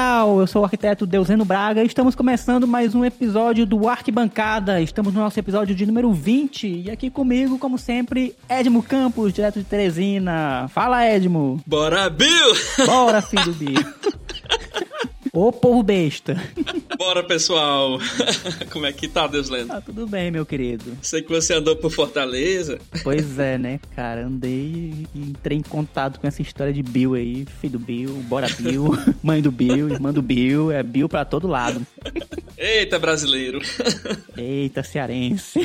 Geral, eu sou o arquiteto Deuseno Braga e estamos começando mais um episódio do Arquibancada. Estamos no nosso episódio de número 20 e aqui comigo, como sempre, Edmo Campos, direto de Teresina. Fala, Edmo. Bora, Bill! Bora, filho do Bill. Ô povo besta. Bora, pessoal. Como é que tá, Deus Lendo? Tá tudo bem, meu querido. Sei que você andou por Fortaleza. Pois é, né, cara? Andei e entrei em contato com essa história de Bill aí. Filho do Bill, bora Bill, mãe do Bill, irmã do Bill. É Bill pra todo lado. Eita, brasileiro. Eita, cearense.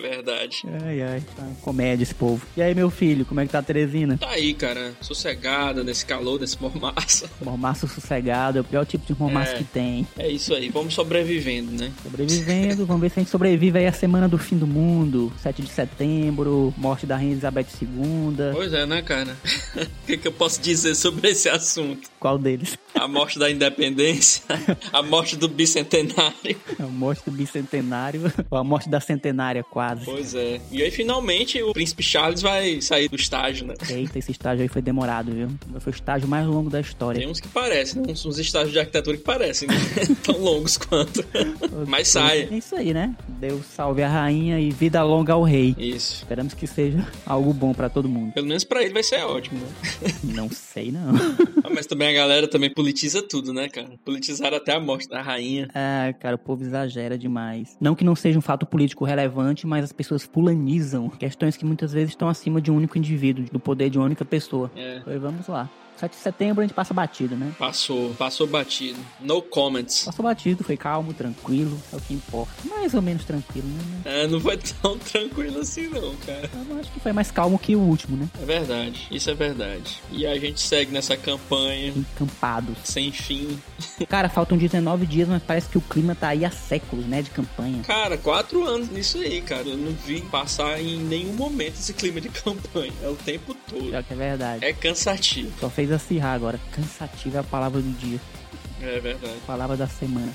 Verdade. Ai, ai, tá comédia esse povo. E aí, meu filho, como é que tá a Teresina? Tá aí, cara. Sossegada nesse calor, nesse mormaço. Mormaço sossegado, é o pior tipo de mormaço É. que tem. É isso aí. Vamos sobrevivendo, né? Sobrevivendo, vamos ver se a gente sobrevive aí a semana do fim do mundo, 7 de setembro, morte da Rainha Elizabeth II. Pois é, né, cara? O que, que eu posso dizer sobre esse assunto? Qual deles? A morte da independência, a morte do bicentenário. A morte do bicentenário, ou a morte da centenária, quase. Pois é. E aí, finalmente, o príncipe Charles vai sair do estágio, né? Eita, esse estágio aí foi demorado, viu? Foi o estágio mais longo da história. Tem uns que parecem, né? uns, uns estágios de arquitetura que parecem, né? Tão longos quanto. Mas sai. É isso aí, né? Deus salve a rainha e vida longa ao rei. Isso. Esperamos que seja algo bom pra todo mundo. Pelo menos pra ele vai ser ótimo, né? Não sei, não. Ah, Mas também a galera também politiza tudo, né, cara? Politizaram até a morte da rainha. Ah, cara, o povo exagera demais. Não que não seja um fato político relevante, mas as pessoas fulanizam questões que muitas vezes estão acima de um único indivíduo, do poder de uma única pessoa. É. Pois vamos lá. 7 de setembro a gente passa batido, né? Passou, passou batido. No comments. Passou batido, foi calmo, tranquilo, é o que importa. Mais ou menos tranquilo, né? É, não foi tão tranquilo assim não, cara. Eu acho que foi mais calmo que o último, né? É verdade, isso é verdade. E a gente segue nessa campanha Encampados. sem fim. Cara, faltam 19 dias, mas parece que o clima tá aí há séculos, né? De campanha. Cara, quatro anos nisso aí, cara. Eu não vi passar em nenhum momento esse clima de campanha. É o tempo todo. Pior que é verdade. É cansativo. Só fez acirrar agora. Cansativo é a palavra do dia. É verdade. Palavra da semana.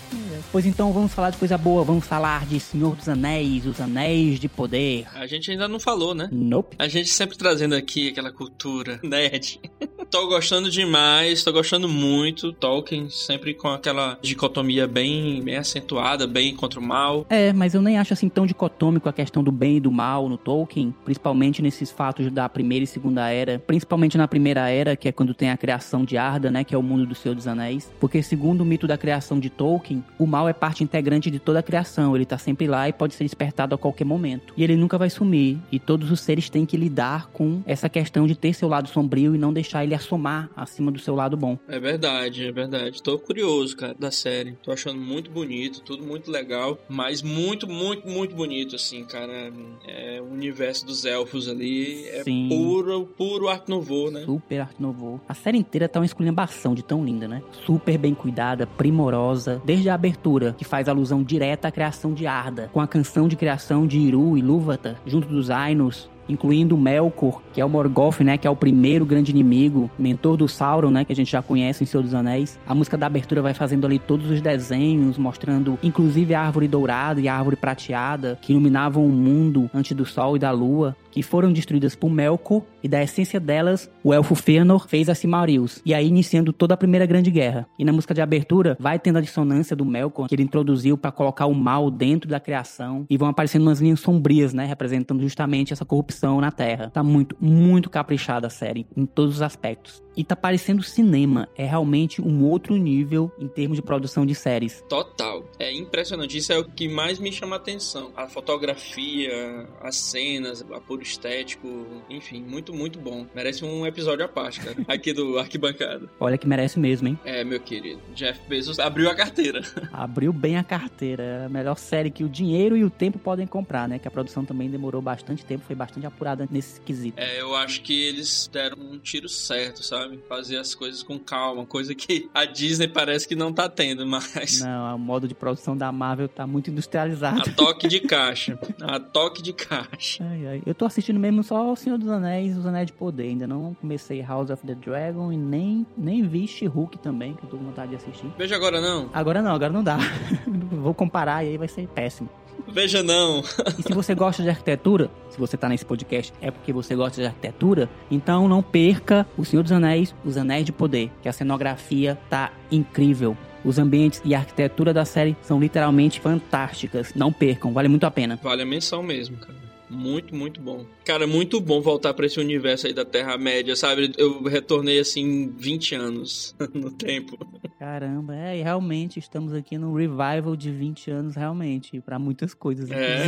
Pois então vamos falar de coisa boa. Vamos falar de Senhor dos Anéis, os Anéis de Poder. A gente ainda não falou, né? Nope. A gente sempre trazendo aqui aquela cultura nerd. tô gostando demais, tô gostando muito. Tolkien sempre com aquela dicotomia bem, bem acentuada, bem contra o mal. É, mas eu nem acho assim tão dicotômico a questão do bem e do mal no Tolkien, principalmente nesses fatos da primeira e segunda era, principalmente na primeira era, que é quando tem a criação de Arda, né, que é o mundo do Senhor dos Anéis, porque segundo o mito da criação de Tolkien, o mal é parte integrante de toda a criação, ele tá sempre lá e pode ser despertado a qualquer momento. E ele nunca vai sumir, e todos os seres têm que lidar com essa questão de ter seu lado sombrio e não deixar ele assomar acima do seu lado bom. É verdade, é verdade. Tô curioso, cara, da série. Tô achando muito bonito, tudo muito legal, mas muito, muito, muito bonito, assim, cara. É o universo dos elfos ali. É Sim. puro, puro Art Nouveau, né? Super Art Nouveau. A série inteira tá uma esculhambação de tão linda, né? Super bem cuidada, primorosa, desde a abertura, que faz alusão direta à criação de Arda, com a canção de criação de Iru e Lúvatar, junto dos Ainos, incluindo Melkor, que é o Morgoth, né, que é o primeiro grande inimigo, mentor do Sauron, né, que a gente já conhece em Senhor dos Anéis. A música da abertura vai fazendo ali todos os desenhos, mostrando inclusive a árvore dourada e a árvore prateada, que iluminavam o mundo antes do sol e da lua, que foram destruídas por Melkor, e da essência delas, o elfo Fëanor fez a Silmarils, e aí iniciando toda a Primeira Grande Guerra. E na música de abertura, vai tendo a dissonância do Melkor, que ele introduziu para colocar o mal dentro da criação, e vão aparecendo umas linhas sombrias, né, representando justamente essa corrupção na Terra. Tá muito, muito caprichada a série, em todos os aspectos. E tá parecendo cinema, é realmente um outro nível em termos de produção de séries. Total. É impressionante. Isso é o que mais me chama a atenção. A fotografia, as cenas, apuro estético, enfim, muito, muito bom. Merece um episódio à parte, cara. Aqui do Arquibancada. Olha que merece mesmo, hein? É, meu querido. Jeff Bezos abriu a carteira. Abriu bem a carteira. É a melhor série que o dinheiro e o tempo podem comprar, né? Que a produção também demorou bastante tempo, foi bastante apurada nesse quesito. É, eu acho que eles deram um tiro certo, sabe? Fazer as coisas com calma, coisa que a Disney parece que não tá tendo, mas. Não, o modo de produção da Marvel tá muito industrializado. A toque de caixa. A toque de caixa. Ai, ai. Eu tô assistindo mesmo só O Senhor dos Anéis e Os Anéis de Poder. Ainda não comecei House of the Dragon e nem, nem vi She-Hulk também, que eu tô com vontade de assistir. Veja agora não. Agora não, agora não dá. Vou comparar e aí vai ser péssimo. Veja não. E se você gosta de arquitetura, se você tá nesse podcast é porque você gosta de arquitetura, então não perca O Senhor dos Anéis, Os Anéis de Poder, que a cenografia tá incrível. Os ambientes e a arquitetura da série são literalmente fantásticas. Não percam, vale muito a pena. Vale a menção mesmo, cara. Muito, muito bom. Cara, muito bom voltar para esse universo aí da Terra-média, sabe? Eu retornei assim 20 anos no tempo. Caramba, é, e realmente estamos aqui num revival de 20 anos, realmente, para muitas coisas, é.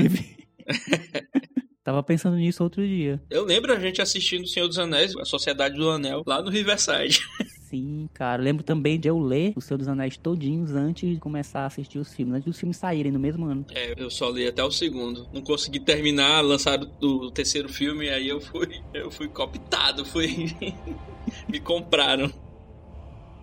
Tava pensando nisso outro dia. Eu lembro a gente assistindo O Senhor dos Anéis, a Sociedade do Anel, lá no Riverside. Sim, cara. lembro também de eu ler O Senhor dos Anéis todinhos antes de começar a assistir os filmes, antes dos filmes saírem no mesmo ano. É, eu só li até o segundo. Não consegui terminar, lançar o terceiro filme, aí eu fui, eu fui cooptado, fui. Me compraram.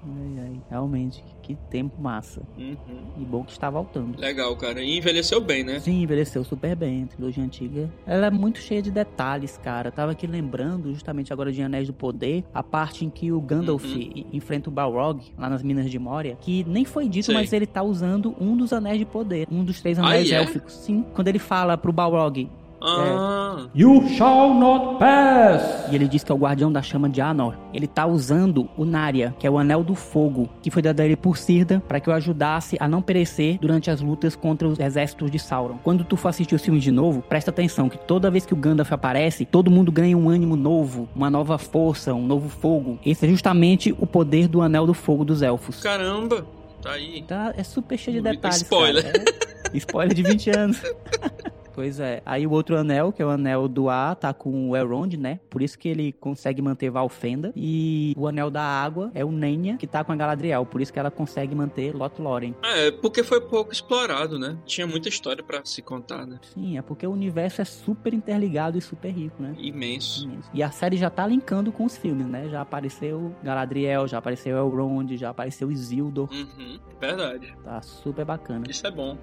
Ai, ai, realmente, que tempo massa. Uhum. E bom que está voltando. Legal, cara. E envelheceu bem, né? Sim, envelheceu super bem. A trilogia antiga. Ela é muito cheia de detalhes, cara. tava aqui lembrando, justamente agora de Anéis do Poder, a parte em que o Gandalf uhum. enfrenta o Balrog, lá nas Minas de Moria, que nem foi dito, Sim. mas ele tá usando um dos Anéis de Poder. Um dos três Anéis ah, élficos. Sim. Quando ele fala pro Balrog, ah. You shall not pass! E ele diz que é o guardião da chama de Anor. Ele tá usando o Narya, que é o anel do fogo, que foi dado a ele por Sirda, para que o ajudasse a não perecer durante as lutas contra os exércitos de Sauron. Quando tu for assistir os filmes de novo, presta atenção que toda vez que o Gandalf aparece, todo mundo ganha um ânimo novo, uma nova força, um novo fogo. Esse é justamente o poder do anel do fogo dos elfos. Caramba! Tá aí. Tá, é super cheio de detalhes. Spoiler. É, spoiler de 20 anos. Pois é. Aí o outro anel, que é o anel do ar, tá com o Elrond, né? Por isso que ele consegue manter Valfenda. E o anel da água é o Nenya, que tá com a Galadriel. Por isso que ela consegue manter Lothlórien. É, porque foi pouco explorado, né? Tinha muita história para se contar, né? Sim, é porque o universo é super interligado e super rico, né? Imenso. Imenso. E a série já tá linkando com os filmes, né? Já apareceu Galadriel, já apareceu Elrond, já apareceu Isildur. Uhum, verdade. Tá super bacana. Isso é bom.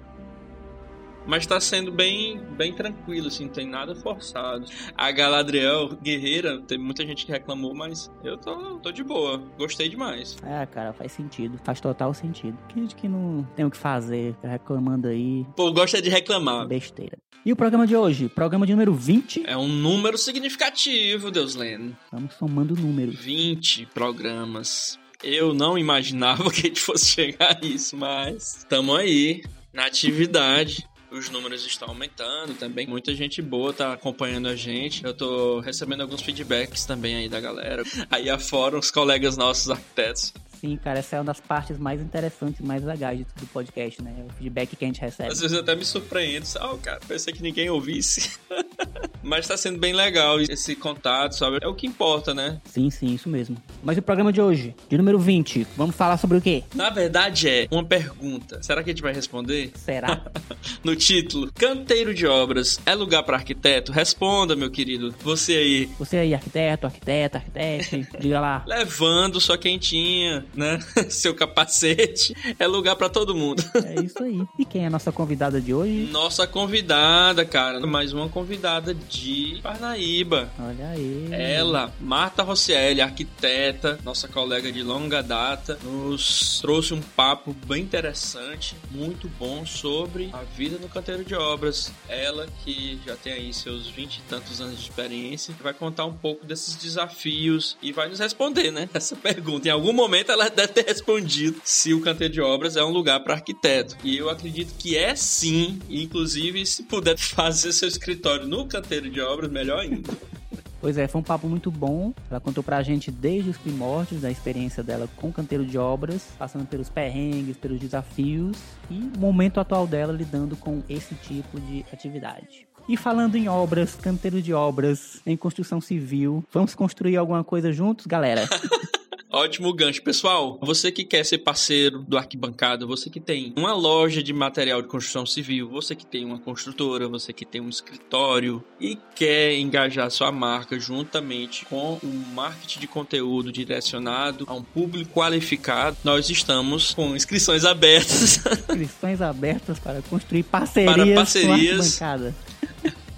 Mas tá sendo bem, bem tranquilo, assim, não tem nada forçado. A Galadriel, guerreira, teve muita gente que reclamou, mas eu tô, tô de boa. Gostei demais. É, cara, faz sentido. Faz total sentido. Que gente que não tem o que fazer, tá reclamando aí. Pô, gosta de reclamar. Besteira. E o programa de hoje? Programa de número 20. É um número significativo, Deus Lendo. Estamos somando números. 20 programas. Eu não imaginava que a gente fosse chegar a isso, mas estamos aí, na atividade os números estão aumentando também. Muita gente boa tá acompanhando a gente. Eu tô recebendo alguns feedbacks também aí da galera. Aí afora os colegas nossos arquitetos Sim, cara, essa é uma das partes mais interessantes, mais legais de tudo podcast, né? O feedback que a gente recebe. Às vezes até me surpreendo, oh, cara, pensei que ninguém ouvisse. Mas tá sendo bem legal esse contato, sabe? É o que importa, né? Sim, sim, isso mesmo. Mas o programa de hoje, de número 20, vamos falar sobre o quê? Na verdade é uma pergunta. Será que a gente vai responder? Será? no título, canteiro de obras é lugar para arquiteto? Responda, meu querido. Você aí. Você aí, arquiteto, arquiteta, arquitete, diga lá. Levando sua quentinha, né? Seu capacete. É lugar para todo mundo. É isso aí. E quem é a nossa convidada de hoje? Nossa convidada, cara. Mais uma convidada de Parnaíba. Olha aí. Ela, Marta Rossielli, arquiteta, nossa colega de longa data, nos trouxe um papo bem interessante, muito bom sobre a vida no canteiro de obras. Ela que já tem aí seus vinte e tantos anos de experiência, vai contar um pouco desses desafios e vai nos responder, né? Essa pergunta. Em algum momento ela ela deve ter respondido se o canteiro de obras é um lugar para arquiteto. E eu acredito que é sim. Inclusive, se puder fazer seu escritório no canteiro de obras, melhor ainda. Pois é, foi um papo muito bom. Ela contou pra gente desde os primórdios da experiência dela com o canteiro de obras, passando pelos perrengues, pelos desafios e o momento atual dela lidando com esse tipo de atividade. E falando em obras, canteiro de obras, em construção civil, vamos construir alguma coisa juntos, galera? Ótimo gancho. Pessoal, você que quer ser parceiro do Arquibancada, você que tem uma loja de material de construção civil, você que tem uma construtora, você que tem um escritório e quer engajar sua marca juntamente com o marketing de conteúdo direcionado a um público qualificado, nós estamos com inscrições abertas. Inscrições abertas para construir parcerias, para parcerias. com Arquibancada.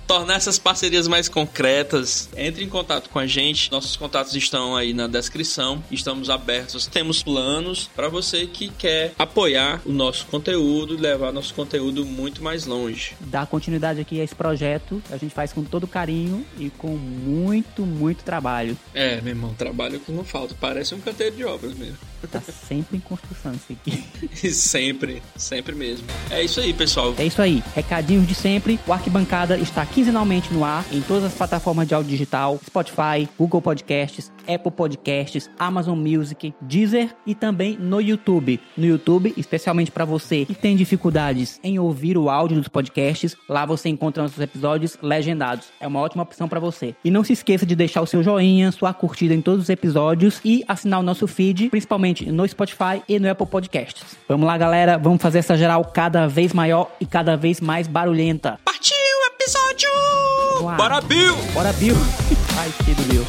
Tornar essas parcerias mais concretas, entre em contato com a gente. Nossos contatos estão aí na descrição. Estamos abertos. Temos planos para você que quer apoiar o nosso conteúdo levar nosso conteúdo muito mais longe. Dar continuidade aqui a esse projeto, a gente faz com todo carinho e com muito, muito trabalho. É, meu irmão, trabalho que não falta. Parece um canteiro de obras mesmo. Tá sempre em construção isso aqui. sempre, sempre mesmo. É isso aí, pessoal. É isso aí. Recadinhos de sempre. O Arquibancada está quinzenalmente no ar em todas as plataformas de áudio digital: Spotify, Google Podcasts, Apple Podcasts, Amazon Music, Deezer e também no YouTube. No YouTube, especialmente para você que tem dificuldades em ouvir o áudio dos podcasts, lá você encontra nossos episódios legendados. É uma ótima opção para você. E não se esqueça de deixar o seu joinha, sua curtida em todos os episódios e assinar o nosso feed, principalmente no Spotify e no Apple Podcasts. Vamos lá, galera, vamos fazer essa geral cada vez maior e cada vez mais barulhenta. Partiu episódio! Uau. Bora, Bill! Bora, Bill! Ai, que do Bill.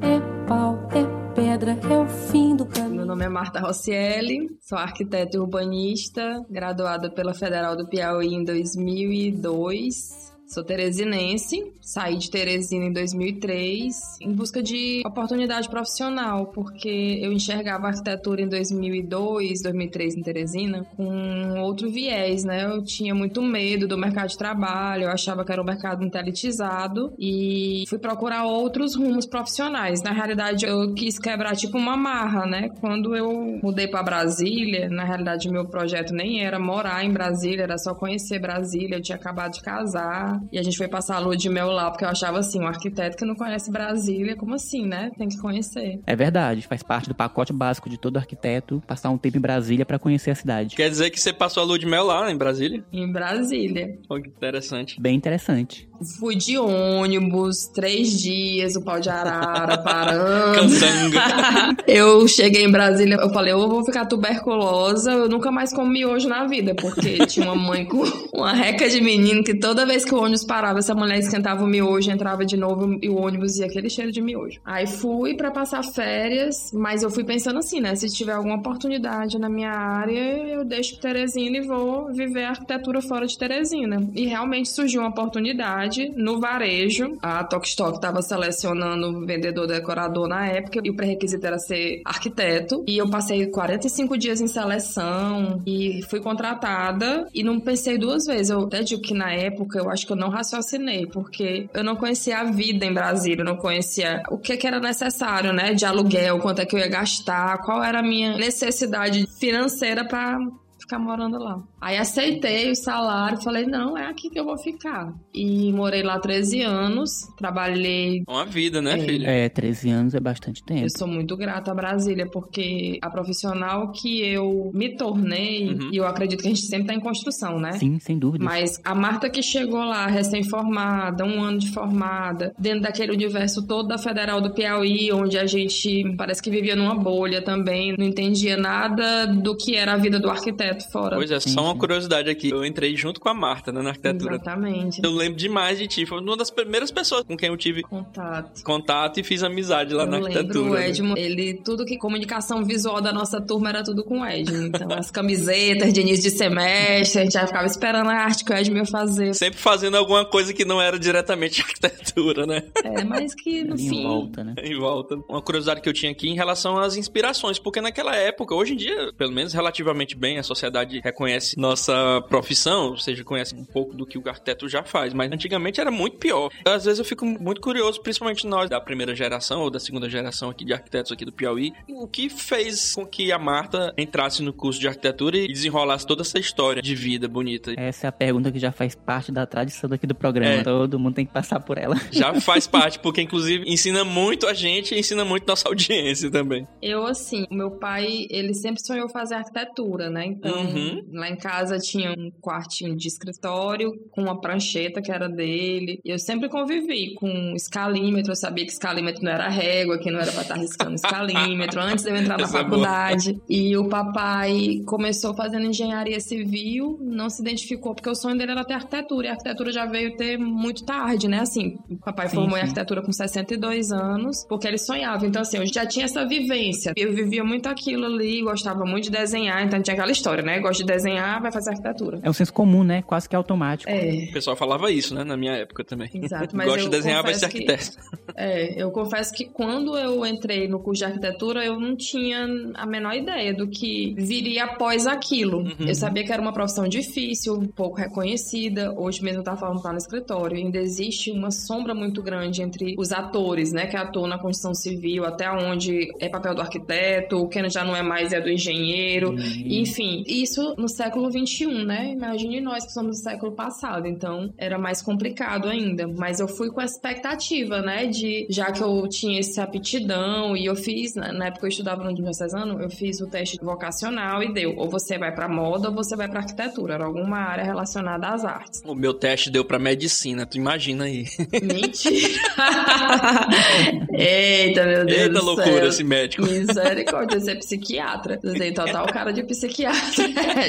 É pau, é pedra, é o fim do caminho. Meu nome é Marta Rossielli, sou arquiteta e urbanista, graduada pela Federal do Piauí em 2002. Sou teresinense, saí de Teresina em 2003 em busca de oportunidade profissional, porque eu enxergava arquitetura em 2002, 2003 em Teresina com outro viés, né? Eu tinha muito medo do mercado de trabalho, eu achava que era um mercado elitizado e fui procurar outros rumos profissionais. Na realidade, eu quis quebrar tipo uma marra, né? Quando eu mudei para Brasília, na realidade meu projeto nem era morar em Brasília, era só conhecer Brasília, eu tinha acabado de casar e a gente foi passar a lua de mel lá, porque eu achava assim, um arquiteto que não conhece Brasília, como assim, né? Tem que conhecer. É verdade, faz parte do pacote básico de todo arquiteto passar um tempo em Brasília para conhecer a cidade. Quer dizer que você passou a lua de mel lá em Brasília? Em Brasília. Pô, que interessante. Bem interessante. Fui de ônibus, três dias, o pau de arara, parando. Cansanga. eu cheguei em Brasília, eu falei, eu vou ficar tuberculosa, eu nunca mais comi miojo na vida, porque tinha uma mãe com uma reca de menino que toda vez que o ônibus parava, essa mulher esquentava o miojo, entrava de novo e o ônibus ia aquele cheiro de miojo. Aí fui pra passar férias, mas eu fui pensando assim, né, se tiver alguma oportunidade na minha área, eu deixo Teresina e vou viver a arquitetura fora de Teresina. E realmente surgiu uma oportunidade no varejo. A Tokstok estava selecionando vendedor decorador na época e o pré-requisito era ser arquiteto. E eu passei 45 dias em seleção e fui contratada e não pensei duas vezes. Eu até digo que na época eu acho que eu não raciocinei, porque eu não conhecia a vida em Brasília, eu não conhecia o que, que era necessário, né? De aluguel, quanto é que eu ia gastar, qual era a minha necessidade financeira para ficar morando lá. Aí aceitei o salário, falei, não, é aqui que eu vou ficar. E morei lá 13 anos, trabalhei. Uma vida, né, É. filho? É, 13 anos é bastante tempo. Eu sou muito grata a Brasília, porque a profissional que eu me tornei, Uhum. e eu acredito que a gente sempre tá em construção, né? Sim, sem dúvida. Mas a Marta que chegou lá, recém-formada, um ano de formada, dentro daquele universo todo da Federal do Piauí, onde a gente parece que vivia numa bolha também, não entendia nada do que era a vida do arquiteto fora. Pois é, só uma curiosidade aqui. Eu entrei junto com a Marta, né, na arquitetura. Exatamente. Eu lembro demais de ti. Foi uma das primeiras pessoas com quem eu tive Contato. contato e fiz amizade lá eu na lembro arquitetura. o né? Edmo, ele, tudo que comunicação visual da nossa turma era tudo com o Edmo. Então, as camisetas de início de semestre, a gente já ficava esperando a arte que o Edmo ia fazer. Sempre fazendo alguma coisa que não era diretamente arquitetura, né? É, mas que no fim. em volta, né? em volta. Uma curiosidade que eu tinha aqui em relação às inspirações, porque naquela época, hoje em dia, pelo menos relativamente bem, a sociedade reconhece nossa profissão, ou seja, conhece um pouco do que o arquiteto já faz, mas antigamente era muito pior. Às vezes eu fico muito curioso, principalmente nós da primeira geração ou da segunda geração aqui de arquitetos aqui do Piauí, o que fez com que a Marta entrasse no curso de arquitetura e desenrolasse toda essa história de vida bonita. Essa é a pergunta que já faz parte da tradição daqui do programa. É. Todo mundo tem que passar por ela. Já faz parte, porque inclusive ensina muito a gente e ensina muito nossa audiência também. Eu, assim, o meu pai, ele sempre sonhou fazer arquitetura, né? Então, Uhum. lá em casa tinha um quartinho de escritório com uma prancheta que era dele. E eu sempre convivi com escalímetro. Eu sabia que escalímetro não era régua, que não era pra estar riscando escalímetro, antes de eu entrar na Essa é faculdade. E o papai começou fazendo engenharia civil, não se identificou, porque o sonho dele era ter arquitetura. E a arquitetura já veio ter muito tarde, né? Assim, o papai Sim, formou em sim. arquitetura com 62 anos, porque ele sonhava. Então, assim, eu já tinha essa vivência. Eu vivia muito aquilo ali, gostava muito de desenhar, então tinha aquela história, né? Gosto de desenhar, vai fazer arquitetura. É um senso comum, né? Quase que automático. É, O pessoal falava isso, né? Na minha época também. Exato, mas Gosta eu de desenhar, vai ser confesso que- arquiteto. É, eu confesso que quando eu entrei no curso de arquitetura, eu não tinha a menor ideia do que viria após aquilo. Uhum. Eu sabia que era uma profissão difícil, pouco reconhecida. Hoje mesmo eu tava falando lá no escritório, ainda existe uma sombra muito grande entre os atores, né, que atuam na construção civil, até onde é papel do arquiteto, o que já não é mais é do engenheiro. Enfim, isso no século XXI, né? Imagine nós que somos do século passado, então era mais complicado ainda. Mas eu fui com a expectativa, né? De já que eu tinha essa aptidão e eu fiz, na na época eu estudava no diocesano, eu fiz o teste vocacional e deu. Ou você vai pra moda ou você vai pra arquitetura. Era alguma área relacionada às artes. O meu teste deu pra medicina, tu imagina aí. Mentira! Eita, meu Deus Eita loucura céu. esse médico. Misericórdia, você é psiquiatra. Você tem total cara de psiquiatra, né?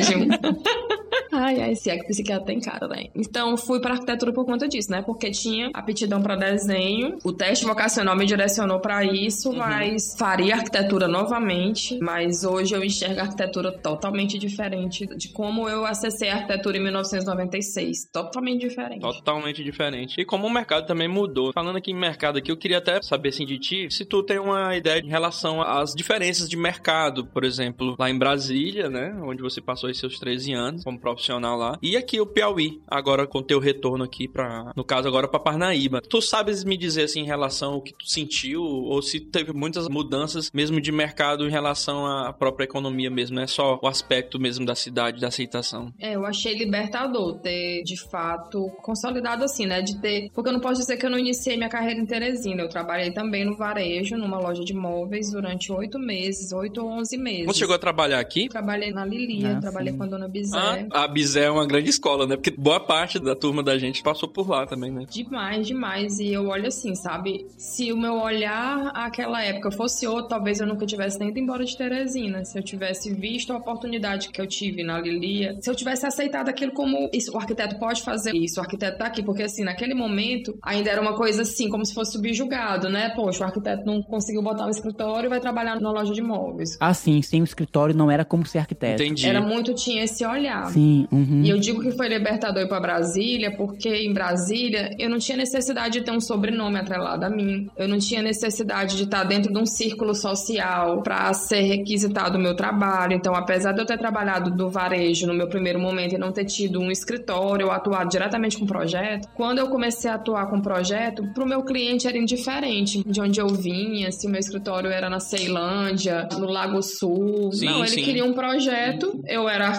Ai, ai, se é que psiquiatra tem cara, né? Então, fui pra arquitetura por conta disso, né? Porque tinha aptidão pra desenho. O teste vocacional me direcionou pra isso, Uhum. mas faria arquitetura novamente. Mas hoje eu enxergo a arquitetura totalmente diferente de como eu acessei a arquitetura em 1996. Totalmente diferente. Totalmente diferente. E como o mercado também mudou. Falando aqui em mercado aqui, eu queria até saber assim de ti, se tu tem uma ideia em relação às diferenças de mercado, por exemplo, lá em Brasília, né, onde você passou aí seus 13 anos como profissional lá, e aqui o Piauí, agora com teu retorno aqui para, no caso agora para Parnaíba. Tu sabes me dizer assim em relação ao que tu sentiu ou se teve muitas mudanças mesmo de mercado em relação à própria economia mesmo, não é só o aspecto mesmo da cidade, da aceitação. É, eu achei libertador ter, de fato, consolidado assim, né? De ter. Porque eu não posso dizer que eu não iniciei minha carreira em Teresina. Eu trabalhei também no varejo, numa loja de móveis, durante oito meses, oito ou onze meses. Você chegou a trabalhar aqui? Trabalhei na Lilia, Ah, trabalhei sim. com a dona Bizé. Ah, a Bizé é uma grande escola, né? Porque boa parte da turma da gente passou por lá também, né? Demais, demais. E eu olho assim, sabe? Se o meu olhar àquela época fosse outro, talvez eu nunca tivesse nem ido embora de Teresina. Se eu tivesse visto a oportunidade que eu tive na Lilia, se eu tivesse aceitado aquilo como isso, o arquiteto pode fazer isso, o arquiteto tá aqui, porque assim, naquele momento ainda era uma coisa assim, como se fosse subjugado, né? Poxa, o arquiteto não conseguiu botar um escritório e vai trabalhar na loja de móveis. Ah, sim, sem o escritório não era como ser arquiteto. Entendi. Era muito, tinha esse olhar. Sim, uhum. E eu digo que foi libertador ir pra Brasília, porque em Brasília eu não tinha necessidade de ter um sobrenome atrelado a mim. Eu não tinha necessidade de estar dentro de um círculo social pra ser requisitado o meu trabalho. Então, apesar de eu ter trabalhado do varejo no meu primeiro momento e não ter tido um escritório ou atuado diretamente com projeto, quando eu comecei a atuar com projeto, pro meu cliente era indiferente de onde eu vinha, se o meu escritório era na Ceilândia, no Lago Sul. Sim, não, ele sim. queria um projeto, eu era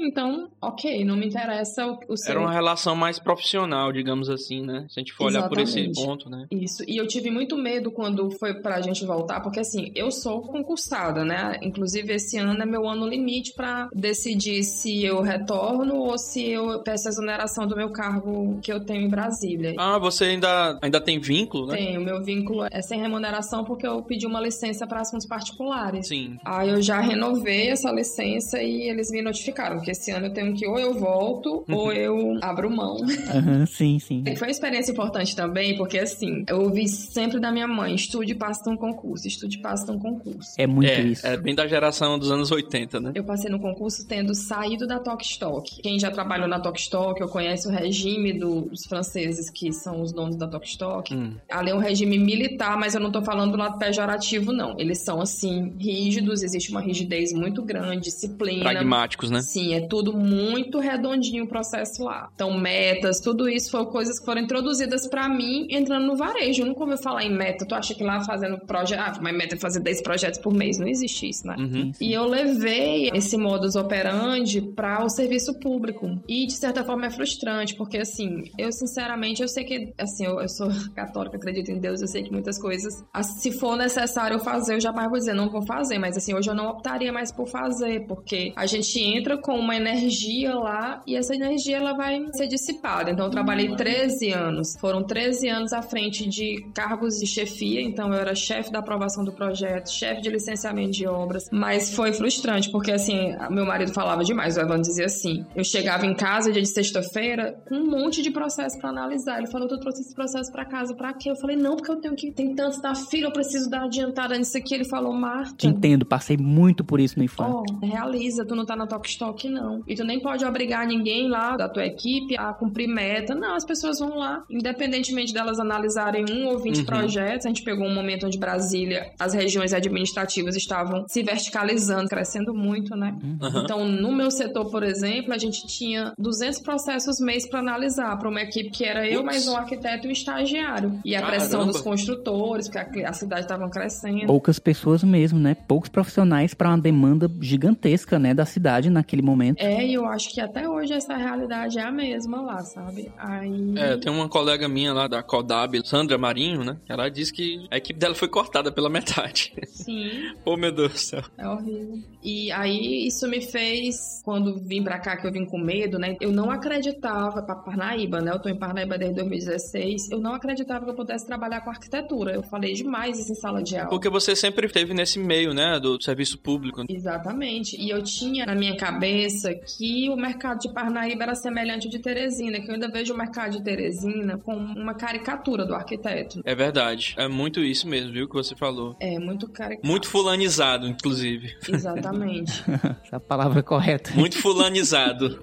então, ok, não me interessa o, o seu. Era uma relação mais profissional, digamos assim, né? Se a gente for olhar por esse Exatamente. ponto, né? Isso, e eu tive muito medo quando foi pra gente voltar, porque assim, eu sou concursada, né? Inclusive, esse ano é meu ano limite pra decidir se eu retorno ou se eu peço exoneração do meu cargo que eu tenho em Brasília. Ah, você ainda, ainda tem vínculo, né? Tem, o meu vínculo é sem remuneração porque eu pedi uma licença para assuntos particulares. Sim. Aí eu já renovei essa licença e eles me notificaram que esse ano eu tenho que ou eu volto ou eu abro mão. Aham, sim, sim. E Foi uma experiência importante também, porque assim, eu ouvi sempre da minha mãe: estude e passe num concurso, estude e passe num concurso. É muito é, isso. é bem da geração dos anos 80, né? Eu passei no concurso tendo saído da Tokstok. Quem já trabalhou na Tokstok ou conhece o regime dos franceses, que são os donos da Tokstok, Hum. Ali é um regime militar, mas eu não tô falando do lado pejorativo, não. Eles são, assim, rígidos, existe uma rigidez muito grande, disciplina. Pragmáticos, né? Sim, é tudo muito redondinho o processo lá. Então, metas, tudo isso foram coisas que foram introduzidas pra mim entrando no varejo. Eu nunca ouvi falar em meta. Tu acha que lá fazendo projeto, ah, mas meta é fazer 10 projetos por mês. Não existe isso, né? Uhum. E eu levei esse modus operandi para o serviço público. E, de certa forma, é frustrante, porque, assim, eu, sinceramente, eu sei que, assim, eu, eu sou católica, acredito em Deus, eu sei que muitas coisas, ah, se for necessário eu fazer, eu jamais vou dizer, não vou fazer, mas, assim, hoje eu não optaria mais por fazer, porque a gente entra com uma energia lá e essa energia ela vai ser dissipada. Então eu trabalhei 13 anos. Foram 13 anos à frente de cargos de chefia, então eu era chefe da aprovação do projeto, chefe de licenciamento de obras, mas foi frustrante porque assim, meu marido falava demais, o Evan dizia assim: eu chegava em casa dia de sexta-feira com um monte de processo para analisar. Ele falou: "Tu trouxe esse processo para casa para quê?" Eu falei: "Não, porque eu tenho que tem tantos da fila, eu preciso dar adiantada nisso aqui". Ele falou: "Marta, Te entendo, passei muito por isso no infante. Ó, realiza, tu não tá na Tok Stock, não. E tu nem pode obrigar ninguém lá da tua equipe a cumprir meta. Não, as pessoas vão lá, independentemente delas analisarem um ou vinte Uhum. projetos. A gente pegou um momento onde Brasília, as regiões administrativas estavam se verticalizando, crescendo muito, né? Aham. Então, no meu setor, por exemplo, a gente tinha 200 processos mês para analisar, para uma equipe que era eu, mais um arquiteto e um estagiário. E a Caramba. pressão dos construtores, porque a, a cidade estava crescendo. Poucas pessoas mesmo, né? Poucos profissionais para uma demanda gigantesca, né, da cidade naquele momento. É, e eu acho que até hoje essa realidade é a mesma lá, sabe? Aí. É, tem uma colega minha lá da Codab, Sandra Marinho, né? Ela disse que a equipe dela foi cortada pela metade. Sim, oh, meu Deus do céu. é horrível. E aí isso me fez, quando vim pra cá, que eu vim com medo, né? Eu não acreditava, pra Parnaíba, né? Eu tô em Parnaíba desde 2016. Eu não acreditava que eu pudesse trabalhar com arquitetura. Eu falei demais isso em sala de aula. Porque você sempre esteve nesse meio, né? Do serviço público. Exatamente. E eu tinha na minha cabeça que o mercado de Parnaíba era semelhante ao de Teresina, que eu ainda vejo o mercado de Teresina como uma caricatura do arquiteto. É verdade. É muito isso mesmo, viu? Que você falou. É muito caricato. Muito fulanizado, inclusive. Exatamente. Essa é a palavra correta. Muito fulanizado.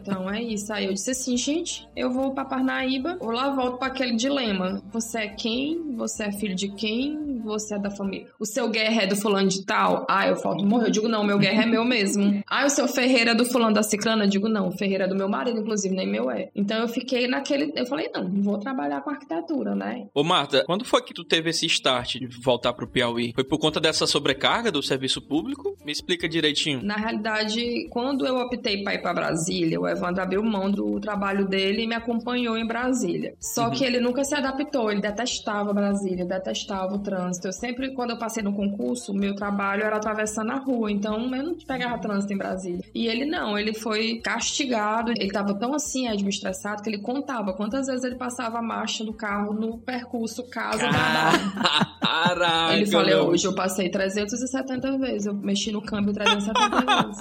Então é isso. Aí eu disse assim, gente, eu vou pra Parnaíba, ou lá volto pra aquele dilema. Você é quem? Você é filho de quem? Você é da família. O seu guerra é do fulano de tal? Ah, eu falto morrer. Eu digo, não, meu guerra é meu mesmo. Ah, o seu Ferreira do fulano da ciclana? Eu digo, não, o Ferreira é do meu marido, inclusive, nem meu é. Então eu fiquei naquele. Eu falei, não, vou trabalhar com arquitetura, né? Ô, Marta, quando foi que tu teve esse start de voltar pro Piauí? Foi por conta dessa sobrecarga do serviço público? Me explica direitinho. Na realidade, quando eu optei para ir para Brasília, o Evandro abriu mão do trabalho dele e me acompanhou em Brasília. Só que ele nunca se adaptou, ele detestava Brasília, detestava o trânsito. Eu sempre, quando eu passei no concurso, meu trabalho era atravessando a rua, então eu não pegava trânsito em Brasília. E ele não, ele foi castigado, ele estava tão assim, Edmo, estressado, que ele contava quantas vezes ele passava a marcha do carro no percurso casa-trabalho. Caraca! Ele falou, hoje eu passei 370 vezes, eu mexi no câmbio 370 vezes.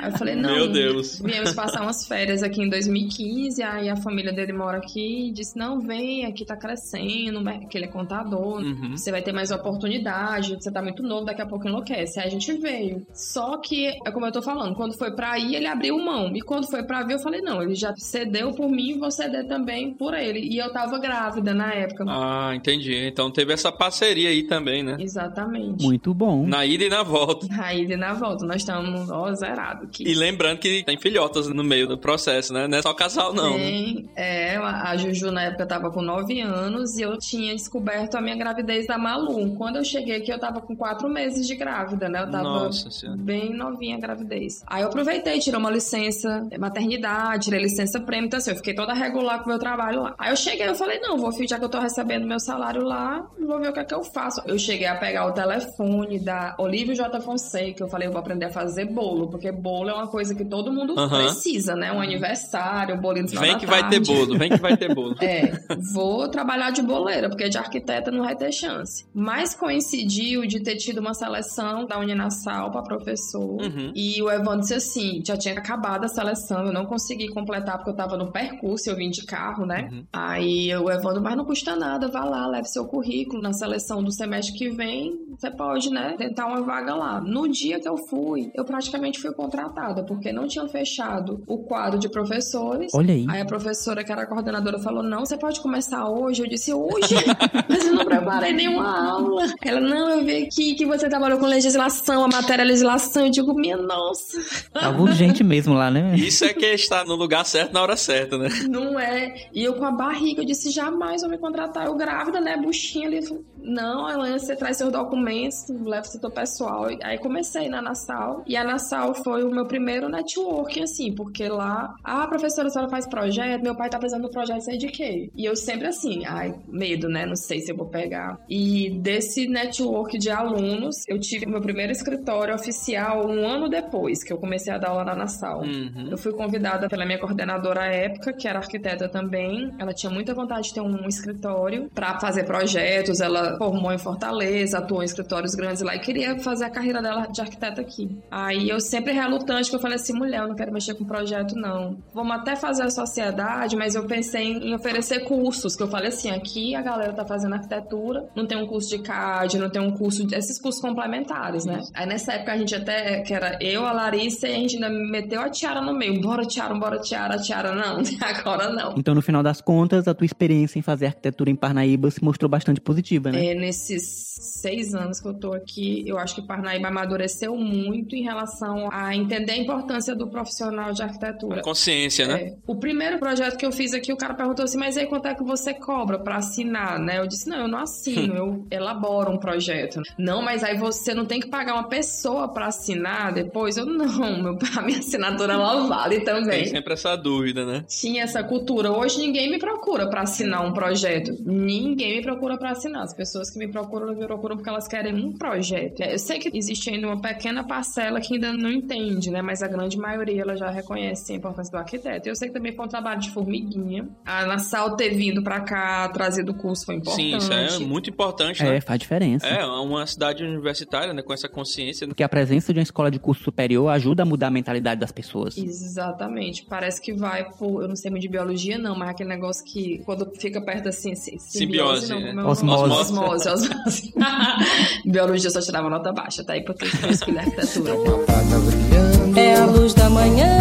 Aí eu falei, não, Meu Deus. viemos passar umas férias aqui em 2015, aí a família dele mora aqui e disse, não, vem, aqui tá crescendo, né, que ele é contador, Uhum. você vai ter mais oportunidade, você tá muito novo, daqui a pouco enlouquece. Aí a gente veio. Só que, é como eu tô falando, quando foi pra ir, ele abriu mão. E quando foi pra vir, eu falei, não, ele já cedeu por mim, vou ceder também por ele. E eu tava grávida na época. Ah, entendi. Então teve essa parceria aí também, né? Exatamente. Muito bom. Na ida e na volta. Na ida e na volta, nós estamos, ó, zerado aqui. E lembrando que tem filhotas no meio do processo, né? Não é só casal, não. né? Tem, é, a Juju na época tava com 9 anos e eu tinha descoberto a minha gravidez da Malu. Quando eu cheguei aqui, eu tava com 4 meses de grávida, né? Eu tava Nossa senhora. bem novinha a gravidez. Aí eu aproveitei, tirei uma licença maternidade, tirei licença prêmio, então assim, eu fiquei toda regular com o meu trabalho lá. Aí eu cheguei, eu falei, não, vou já que eu tô recebendo meu salário lá, vou ver o que é que eu faço. Eu cheguei a pegar o telefone da Olívio J. Fonseca, eu falei, eu vou aprender a fazer bolo, porque bolo é uma coisa que todo mundo Aham. precisa, né? Um aniversário, um bolinho final Vem que vai ter bolo, vem que vai ter bolo. É, vou trabalhar de boleira, porque de arquiteta não vai ter chance. Mas coincidiu de ter tido uma seleção da Uninassal para professor. Uhum. E o Evandro disse assim: já tinha acabado a seleção, eu não consegui completar porque eu tava no percurso, eu vim de carro, né? Uhum. Aí o Evandro, mas não custa nada, vá lá, leve seu currículo na seleção do semestre que vem, você pode, né, tentar uma vaga lá. No dia que eu fui, eu praticamente fui contratada, porque não tinham fechado o quadro de professores. Olha aí. Aí a professora, que era a coordenadora, falou: Não, você pode começar hoje. Eu disse: Hoje? Mas eu não preparei nenhuma aula. Ela: Não, eu vi aqui que você trabalhou com legislação, a matéria é legislação. Eu digo: Minha nossa. Tava urgente mesmo lá, né? Isso é que é estar no lugar certo na hora certa, né? Não é. E eu com a barriga, eu disse: Jamais vou me contratar. Eu grávida, né? Buchinha ali. Não, Elaine, você traz seus documentos levo setor pessoal. Aí comecei na Nassau. E a Nassau foi o meu primeiro networking, assim, porque lá, ah, professora, a senhora faz projeto, meu pai tá precisando do projeto, sei de quê? E eu sempre assim, ai, medo, né? Não sei se eu vou pegar. E desse network de alunos, eu tive meu primeiro escritório oficial um ano depois que eu comecei a dar aula na Nassau. Uhum. Eu fui convidada pela minha coordenadora à época, que era arquiteta também. Ela tinha muita vontade de ter um escritório para fazer projetos. Ela formou em Fortaleza, atuou em escritórios grandes lá e queria fazer a carreira dela de arquiteta aqui. Aí eu sempre relutante, que eu falei assim, mulher, eu não quero mexer com projeto não. Vamos até fazer a sociedade, mas eu pensei em oferecer cursos, que eu falei assim, aqui a galera tá fazendo arquitetura, não tem um curso de CAD, não tem um curso, de, esses cursos complementares, né? Aí nessa época a gente até, que era eu, a Larissa, e a gente ainda meteu a Tiara no meio. Bora, Tiara, bora, Tiara, Tiara, não. Agora não. Então, no final das contas, a tua experiência em fazer arquitetura em Parnaíba se mostrou bastante positiva, né? É, nesses seis anos que eu tô aqui, eu acho que Parnaíba amadureceu muito em relação a entender a importância do profissional de arquitetura. A consciência, né? É. O primeiro projeto que eu fiz aqui, o cara perguntou assim, mas aí quanto é que você cobra pra assinar, né? Eu disse, não, eu não assino, eu elaboro um projeto. Não, mas aí você não tem que pagar uma pessoa pra assinar depois? Eu, não, meu, a minha assinatura ela vale também. Tem sempre essa dúvida, né? Tinha essa cultura. Hoje ninguém me procura pra assinar um projeto. Ninguém me procura pra assinar. As pessoas que me procuram, me procuram porque elas querem um projeto. Eu sei que existe ainda uma pequena parcela que ainda não entende, né? Mas a grande maioria ela já reconhece a importância do arquiteto. Eu sei que também foi um trabalho de formiguinha. A Nassau ter vindo pra cá, trazido o curso foi importante. Sim, isso é muito importante, né? É, faz diferença. É, uma cidade universitária, né, com essa consciência. Porque a presença de uma escola de curso superior ajuda a mudar a mentalidade das pessoas. Exatamente. Parece que vai por, eu não sei muito de biologia não, mas aquele negócio que quando fica perto assim, si- Simbiose, não, né? é? Osmose. Osmose, osmose. biologia só tirava nota baixa, tá aí porque eu escolhi arquitetura. Uma prata brilhando, É a luz da manhã,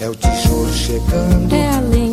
é o tijolo chegando. é a lenha,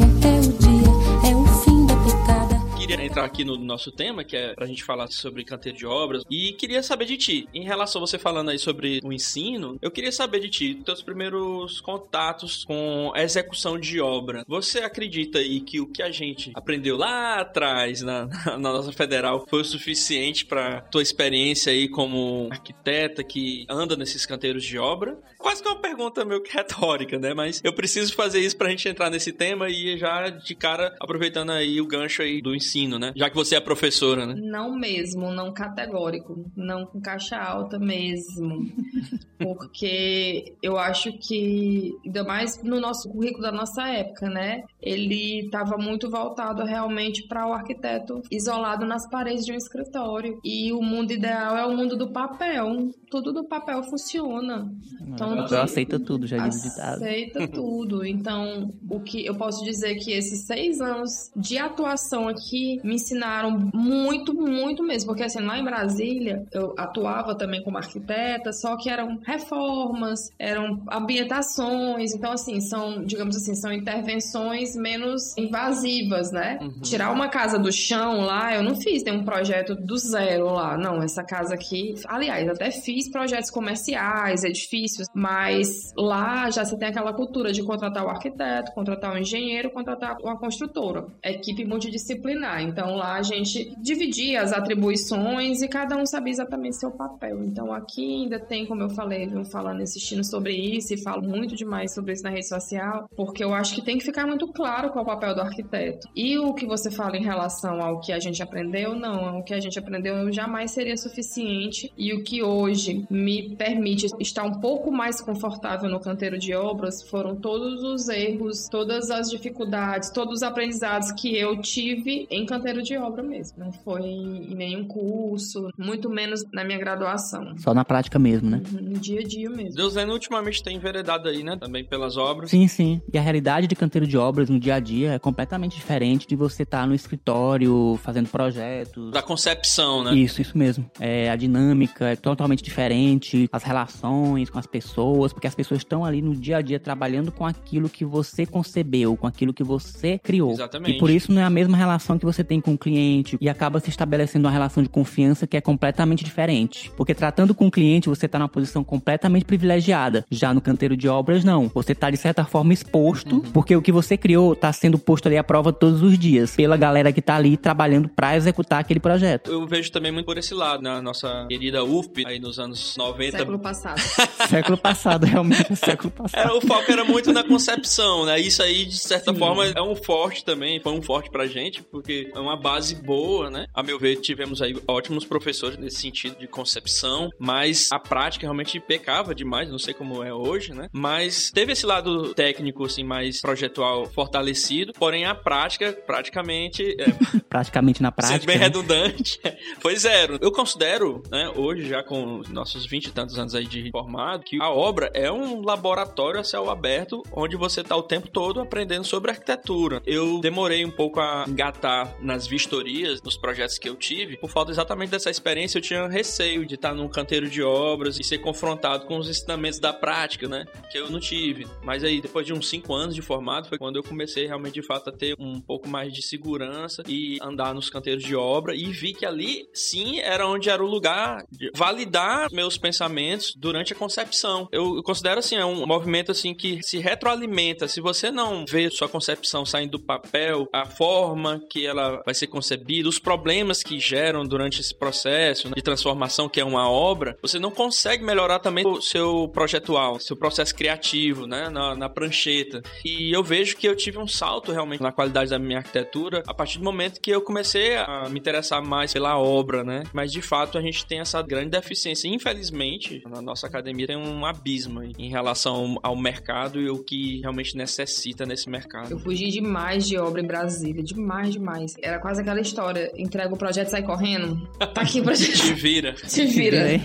entrar aqui no nosso tema, que é pra gente falar sobre canteiro de obras, e queria saber de ti, em relação a você falando aí sobre o ensino, eu queria saber de ti, teus primeiros contatos com a execução de obra. Você acredita aí que o que a gente aprendeu lá atrás, na, na nossa federal, foi o suficiente pra tua experiência aí como arquiteta que anda nesses canteiros de obra? Quase que é uma pergunta meio que retórica, né? Mas eu preciso fazer isso pra gente entrar nesse tema e já de cara aproveitando aí o gancho aí do ensino, né? Já que você é professora, né? Não mesmo, não categórico, não com caixa alta mesmo. Porque eu acho que, ainda mais no nosso currículo da nossa época, né? Ele estava muito voltado realmente para o arquiteto isolado nas paredes de um escritório. E o mundo ideal é o mundo do papel. Tudo do papel funciona. Então, Eu aceita tudo, já o ditado. Aceita tudo. Então, o que eu posso dizer que esses seis anos de atuação aqui me ensinaram muito, muito mesmo. Porque assim, lá em Brasília, eu atuava também como arquiteta, só que eram reformas, eram ambientações. Então, assim, são, digamos assim, são intervenções menos invasivas, né? Tirar uma casa do chão lá, eu não fiz, tem um projeto do zero lá. Não, essa casa aqui. Aliás, até fiz projetos comerciais, edifícios, mas lá já você tem aquela cultura de contratar o arquiteto, contratar o engenheiro, contratar uma construtora. Equipe multidisciplinar. Então lá a gente dividia as atribuições e cada um sabia exatamente seu papel. Então aqui ainda tem, como eu falei, eu falando, insistindo sobre isso e falo muito demais sobre isso na rede social, porque eu acho que tem que ficar muito claro qual é o papel do arquiteto. E o que você fala em relação ao que a gente aprendeu, não. O que a gente aprendeu jamais seria suficiente. E o que hoje me permite estar um pouco mais confortável no canteiro de obras foram todos os erros, todas as dificuldades, todos os aprendizados que eu tive em canteiro de obra mesmo. Não foi em nenhum curso, muito menos na minha graduação. Só na prática mesmo, né? No dia a dia mesmo. Deus Lendo ultimamente tem enveredado aí, né? Também pelas obras. Sim, sim. E a realidade de canteiro de obras no dia a dia é completamente diferente de você estar no escritório fazendo projetos. Da concepção, né? Isso, isso mesmo. É, a dinâmica é totalmente diferente, as relações com as pessoas, porque as pessoas estão ali no dia a dia trabalhando com aquilo que você concebeu, com aquilo que você criou. Exatamente. E por isso não é a mesma relação que você tem com o cliente e acaba se estabelecendo uma relação de confiança que é completamente diferente. Porque tratando com o cliente, você está numa posição completamente privilegiada. Já no canteiro de obras, não. Você está de certa forma exposto, porque o que você criou está sendo posto ali à prova todos os dias pela galera que está ali trabalhando para executar aquele projeto. Eu vejo também muito por esse lado, na nossa querida UFP, aí nos anos 90. Século passado. século passado, realmente, século passado. Era, o foco era muito na concepção, né? Isso aí, de certa forma, é um forte também, foi um forte pra gente, porque é uma base boa, né? A meu ver, tivemos aí ótimos professores nesse sentido de concepção, mas a prática realmente pecava demais, não sei como é hoje, né? Mas teve esse lado técnico, assim, mais projetual fortalecido, porém a prática, praticamente, é, Praticamente na prática. sendo bem né? redundante, foi zero. Eu considero, né, hoje já com nossos 20 e tantos anos aí de formado, que a obra é um laboratório a céu aberto, onde você tá o tempo todo aprendendo sobre arquitetura. Eu demorei um pouco a engatar nas vistorias, nos projetos que eu tive, por falta exatamente dessa experiência, eu tinha receio de estar num canteiro de obras e ser confrontado com os ensinamentos da prática, né, que eu não tive. Mas aí, depois de uns 5 anos de formado, foi quando eu comecei realmente, de fato, a ter um pouco mais de segurança e andar nos canteiros de obra e vi que ali, sim, era onde era o lugar de validar meus pensamentos durante a concepção. Eu considero, assim, é um movimento, assim, que se retroalimenta. Se você não vê sua concepção saindo do papel, a forma que ela vai ser concebida, os problemas que geram durante esse processo né, de transformação, que é uma obra, você não consegue melhorar também o seu projetual, seu processo criativo, né, na, na prancheta. E eu vejo que eu tive um salto realmente na qualidade da minha arquitetura a partir do momento que eu comecei a me interessar mais pela obra, né? Mas de fato a gente tem essa grande deficiência. Infelizmente, na nossa academia tem um abismo em relação ao mercado e o que realmente necessita nesse mercado. Eu fugi demais de obra em Brasília, demais, demais. Era quase aquela história, entrega o projeto e sai correndo. Tá aqui o Te projeto, vira. te vira.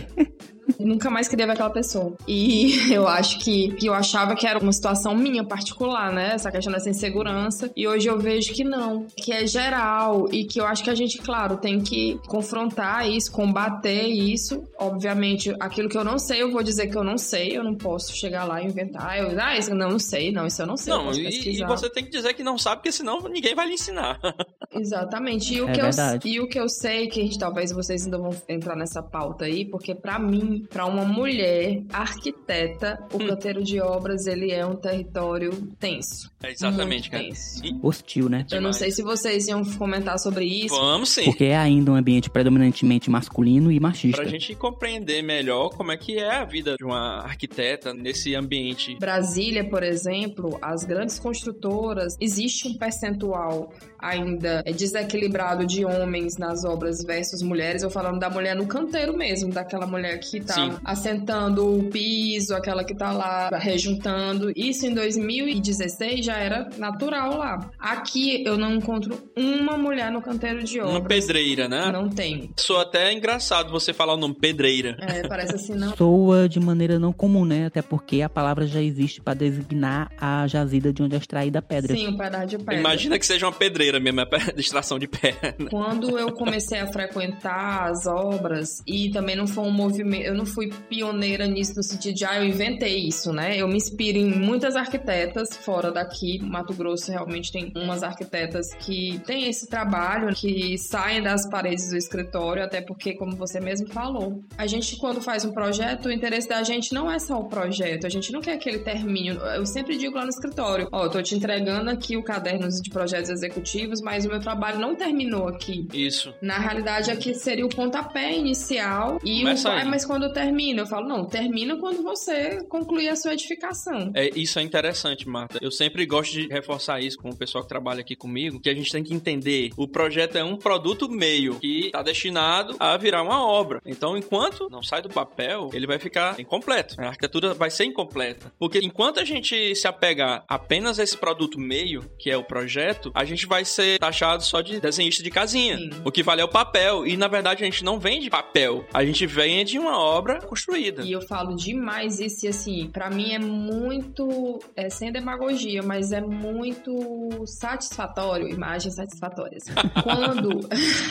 Nunca mais queria ver aquela pessoa. E eu acho que, que eu achava que era uma situação minha particular, né? Essa questão dessa insegurança. E hoje eu vejo que não, que é geral e que eu acho que a gente, claro, tem que confrontar isso, combater isso. Obviamente, aquilo que eu não sei, eu vou dizer que eu não sei. Eu não posso chegar lá e inventar. Eu, ah, isso não, não sei, não, isso eu não sei. eu Não, posso e, e você tem que dizer que não sabe, porque senão ninguém vai lhe ensinar. Exatamente. E o, É que eu, e o que eu sei, que a gente, talvez vocês ainda vão entrar nessa pauta aí, porque pra mim, pra uma mulher arquiteta, o Hum. canteiro de obras, ele é um território tenso. É exatamente, cara. tenso. E Hostil, né? Eu não sei se vocês iam comentar sobre isso. Vamos sim. Porque é ainda um ambiente predominantemente masculino e machista. Pra gente compreender melhor como é que é a vida de uma arquiteta nesse ambiente. Brasília, por exemplo, as grandes construtoras, existe um percentual ainda é, desequilibrado de homens nas obras versus mulheres. Eu falando da mulher no canteiro mesmo, daquela mulher que tá Sim. assentando o piso, aquela que tá lá rejuntando. Isso em 2016 já era natural lá. Aqui eu não encontro uma mulher no canteiro de Uma obras. pedreira, né? Não tem. Sou até engraçado você falar o nome pedreira. É, parece assim, não. Soa de maneira não comum, né? Até porque a palavra já existe para designar a jazida de onde é extraída a pedra. Sim, um pedaço de pedra. Imagina que seja uma pedreira mesmo, é de extração de pedra. Quando eu comecei a frequentar as obras, e também não foi um movimento, eu não fui pioneira nisso no sentido de, ah, eu inventei isso, né? Eu me inspiro em muitas arquitetas fora daqui. Mato Grosso realmente tem umas arquitetas que têm esse trabalho, que saem das paredes do escritório, até porque, como você mesmo falou, a gente, quando faz um projeto, o interesse da gente não é só o projeto, a gente não quer que ele termine. Eu sempre digo lá no escritório, ó, eu tô te entregando aqui o caderno de projetos executivos, mas o meu trabalho não terminou aqui. Isso. Na realidade, aqui seria o pontapé inicial e o aí. ah, mas quando termina, eu falo, não, termina quando você concluir a sua edificação. É, isso é interessante, Marta. Eu sempre gosto de reforçar isso com o pessoal que trabalha aqui comigo, que a gente tem que entender. O projeto é um produto meio que está destinado a virar uma obra. Então, enquanto não sai do papel, ele vai ficar incompleto. A arquitetura vai ser incompleta. Porque enquanto a gente se apegar apenas a esse produto meio, que é o projeto, a gente vai ser taxado só de desenhista de casinha. Sim. O que vale é o papel. E na verdade a gente não vende papel. A gente vende uma obra construída. E eu falo demais isso, e assim, pra mim é muito, é, sem demagogia, mas é muito satisfatório, imagens satisfatórias. Quando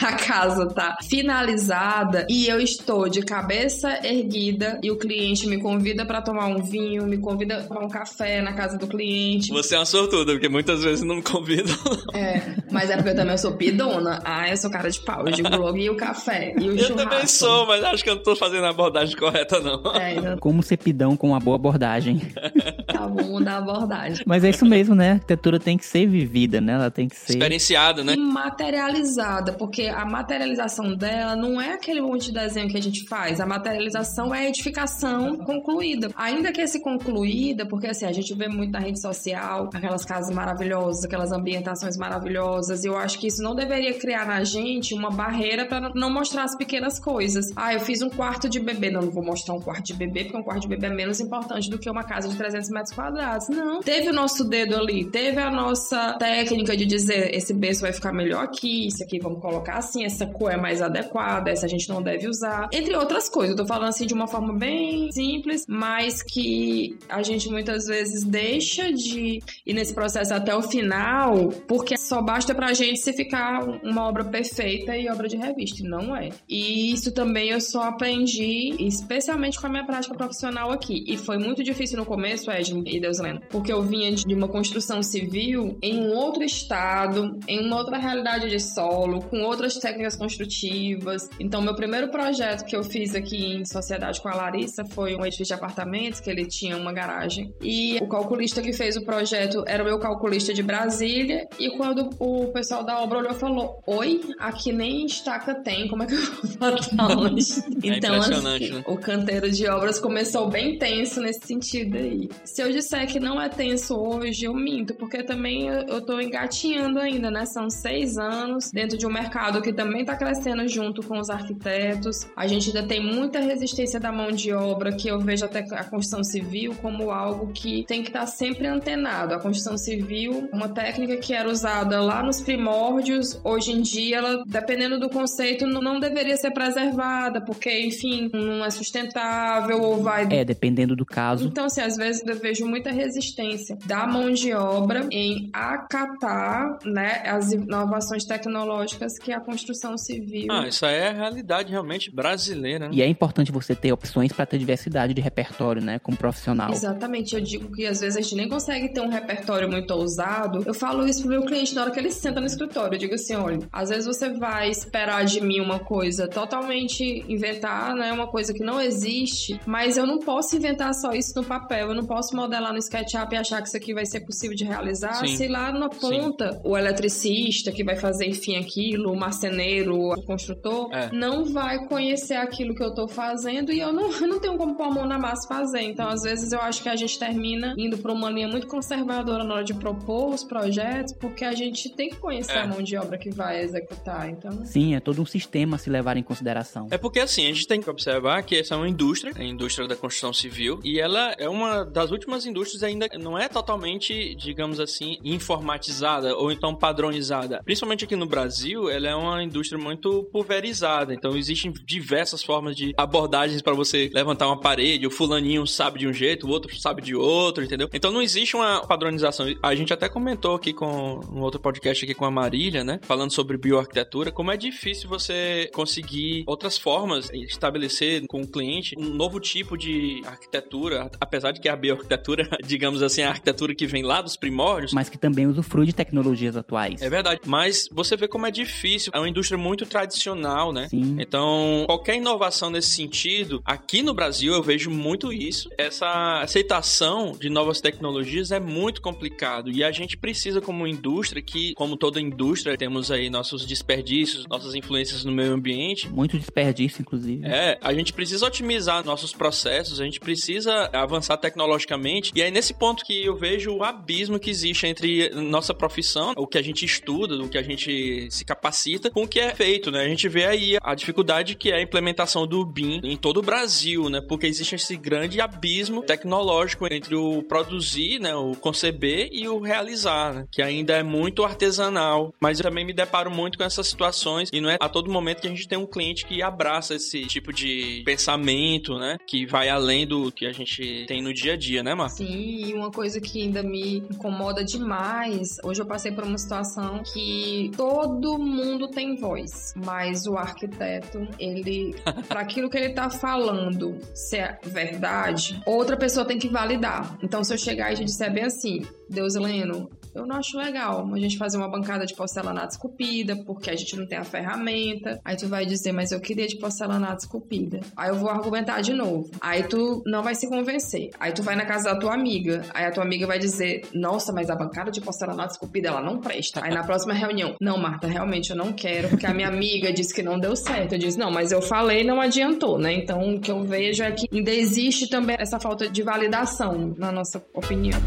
a casa tá finalizada e eu estou de cabeça erguida e o cliente me convida pra tomar um vinho, me convida pra tomar um café na casa do cliente. Você é uma sortuda, porque muitas vezes não me convidam. É, mas é porque eu também sou pidona. Ah, eu sou cara de pau. Eu digo logo, e o café? E o Eu churrasco? também sou, mas acho que eu não tô fazendo a abordagem correta, não. É, então, Como ser pidão com uma boa abordagem. tá bom, mudar a abordagem. Mas é isso mesmo, né? A arquitetura tem que ser vivida, né? Ela tem que ser. Experienciada, né? Materializada, porque a materialização dela não é aquele monte de desenho que a gente faz. A materialização é a edificação concluída. Ainda que esse concluída, porque assim, a gente vê muito na rede social aquelas casas maravilhosas, aquelas ambientações maravilhosas, e eu acho que isso não deveria criar na gente uma barreira para não mostrar as pequenas coisas. Ah, eu fiz um quarto de bebê, não, não vou mostrar um quarto de bebê, porque um quarto de bebê é menos importante do que uma casa de 300 metros quadrados. Não. Teve o nosso dedo ali, teve a nossa técnica de dizer esse berço vai ficar melhor aqui, isso aqui vamos colocar assim, essa cor é mais adequada, essa a gente não deve usar. Entre outras coisas, eu tô falando assim de uma forma bem simples, mas que a gente muitas vezes deixa de ir nesse processo até o final, porque só basta pra gente se ficar uma obra perfeita e obra de revista, não é. E isso também eu só aprendi, especialmente com a minha prática profissional aqui. E foi muito difícil no começo, Edna e Deuslena, porque eu vinha de uma construção civil em um outro estado, em uma outra realidade de solo, com outras técnicas construtivas. Então, meu primeiro projeto que eu fiz aqui em sociedade com a Larissa foi um edifício de apartamentos, que ele tinha uma garagem. E o calculista que fez o projeto era o meu calculista de Brasília. E quando o pessoal da obra olhou e falou: Oi, aqui nem estaca tem, como é que eu vou botar onde? Então, impressionante, o canteiro de obras começou bem tenso nesse sentido aí. Se eu disser que não é tenso hoje, eu minto, porque também eu, tô engatinhando ainda, né? São seis anos dentro de um mercado que também tá crescendo junto com os arquitetos. A gente ainda tem muita resistência da mão de obra, que eu vejo até a construção civil como algo que tem que estar sempre antenado. A construção civil, uma técnica que era usada lá nos primórdios, hoje em dia, ela, dependendo do conceito, não deveria ser preservada, porque, enfim, não é sustentável ou vai É, dependendo do caso. então, assim, às vezes eu vejo muita resistência da mão de obra em acatar, né, as inovações tecnológicas que a construção civil. Ah, isso aí é a realidade realmente brasileira, né? E é importante você ter opções para ter diversidade de repertório, né? Como profissional. Exatamente, eu digo que às vezes a gente nem consegue ter um repertório muito ousado. Eu falo isso pro meu cliente na hora que ele senta no escritório. Eu digo assim: olha, às vezes você vai esperar de mim uma coisa totalmente inventar, né? Uma coisa que não existe, mas eu não posso inventar só isso no papel. Eu não posso modelar no SketchUp e achar que isso aqui vai ser possível de realizar. Sim. Se lá na ponta o eletricista que vai fazer, enfim, aquilo, o marceneiro, o construtor, É. não vai conhecer aquilo que eu tô fazendo e eu não, eu não tenho como pôr a mão na massa fazer. Então, às vezes, eu acho que a gente termina indo pra uma linha muito conservadora na hora de propor os projetos, porque a gente tem que conhecer É. a mão de obra que vai executar. Então, Sim, é todo um sistema a se levar em consideração. É porque assim, a gente tem que observar que essa é uma indústria, a indústria da construção civil, e ela é uma das últimas indústrias ainda não é totalmente, digamos assim, informatizada ou então padronizada. Principalmente aqui no Brasil, ela é uma indústria muito pulverizada, então existem diversas formas de abordagens para você levantar uma parede, o fulaninho sabe de um jeito, o outro sabe de outro, entendeu? Então não existe uma padronização. A gente até comentou aqui com um outro podcast aqui com a Marília, né, falando sobre bioarquitetura, como é difícil você conseguir outras formas estabelecer com o cliente um novo tipo de arquitetura, apesar de que a bioarquitetura, digamos assim, é a arquitetura que vem lá dos primórdios, Mas que também usufrui de tecnologias atuais. é verdade, mas você vê como é difícil. É uma indústria muito tradicional, né? Sim. Então, qualquer inovação nesse sentido, aqui no Brasil eu vejo muito isso. Essa aceitação de novas tecnologias é muito complicado e a gente precisa como indústria que, como toda indústria, temos aí nossos desperdícios, nossas influências no meio ambiente. Muito desperdício, inclusive. É, a gente precisa otimizar nossos processos, a gente precisa avançar tecnologicamente. E aí, nesse ponto que eu vejo o abismo que existe entre nossa profissão, o que a gente estuda, o que a gente se capacita, com o que é feito, né? A gente vê aí a dificuldade que é a implementação do BIM em todo o Brasil, né? Porque existe esse grande abismo tecnológico entre o produzir, né? O conceber e o realizar, né? Que ainda é muito artesanal. Mas eu também me deparo muito com essas situações e não é a todo momento que a gente tem um cliente que abraça esse tipo de pensamento, né? Que vai além do que a gente tem no dia a dia, né, Marco? Sim, e uma coisa que ainda me incomoda demais. Hoje eu passei por uma situação que todo mundo tem voz, mas o arquiteto, ele, para aquilo que ele tá falando ser verdade, outra pessoa tem que validar. Então, se eu chegar e te disser bem assim, Deus Leno, Eu não acho legal a gente fazer uma bancada de porcelanato esculpida, porque a gente não tem a ferramenta. Aí tu vai dizer, mas eu queria de porcelanato esculpida. Aí eu vou argumentar de novo. Aí tu não vai se convencer. Aí tu vai na casa da tua amiga. Aí a tua amiga vai dizer, nossa, mas a bancada de porcelanato esculpida, ela não presta. Aí na próxima reunião, não, Marta, realmente eu não quero, porque a minha amiga disse que não deu certo. Eu disse, não, mas eu falei não adiantou, né? Então o que eu vejo é que ainda existe também essa falta de validação, na nossa opinião.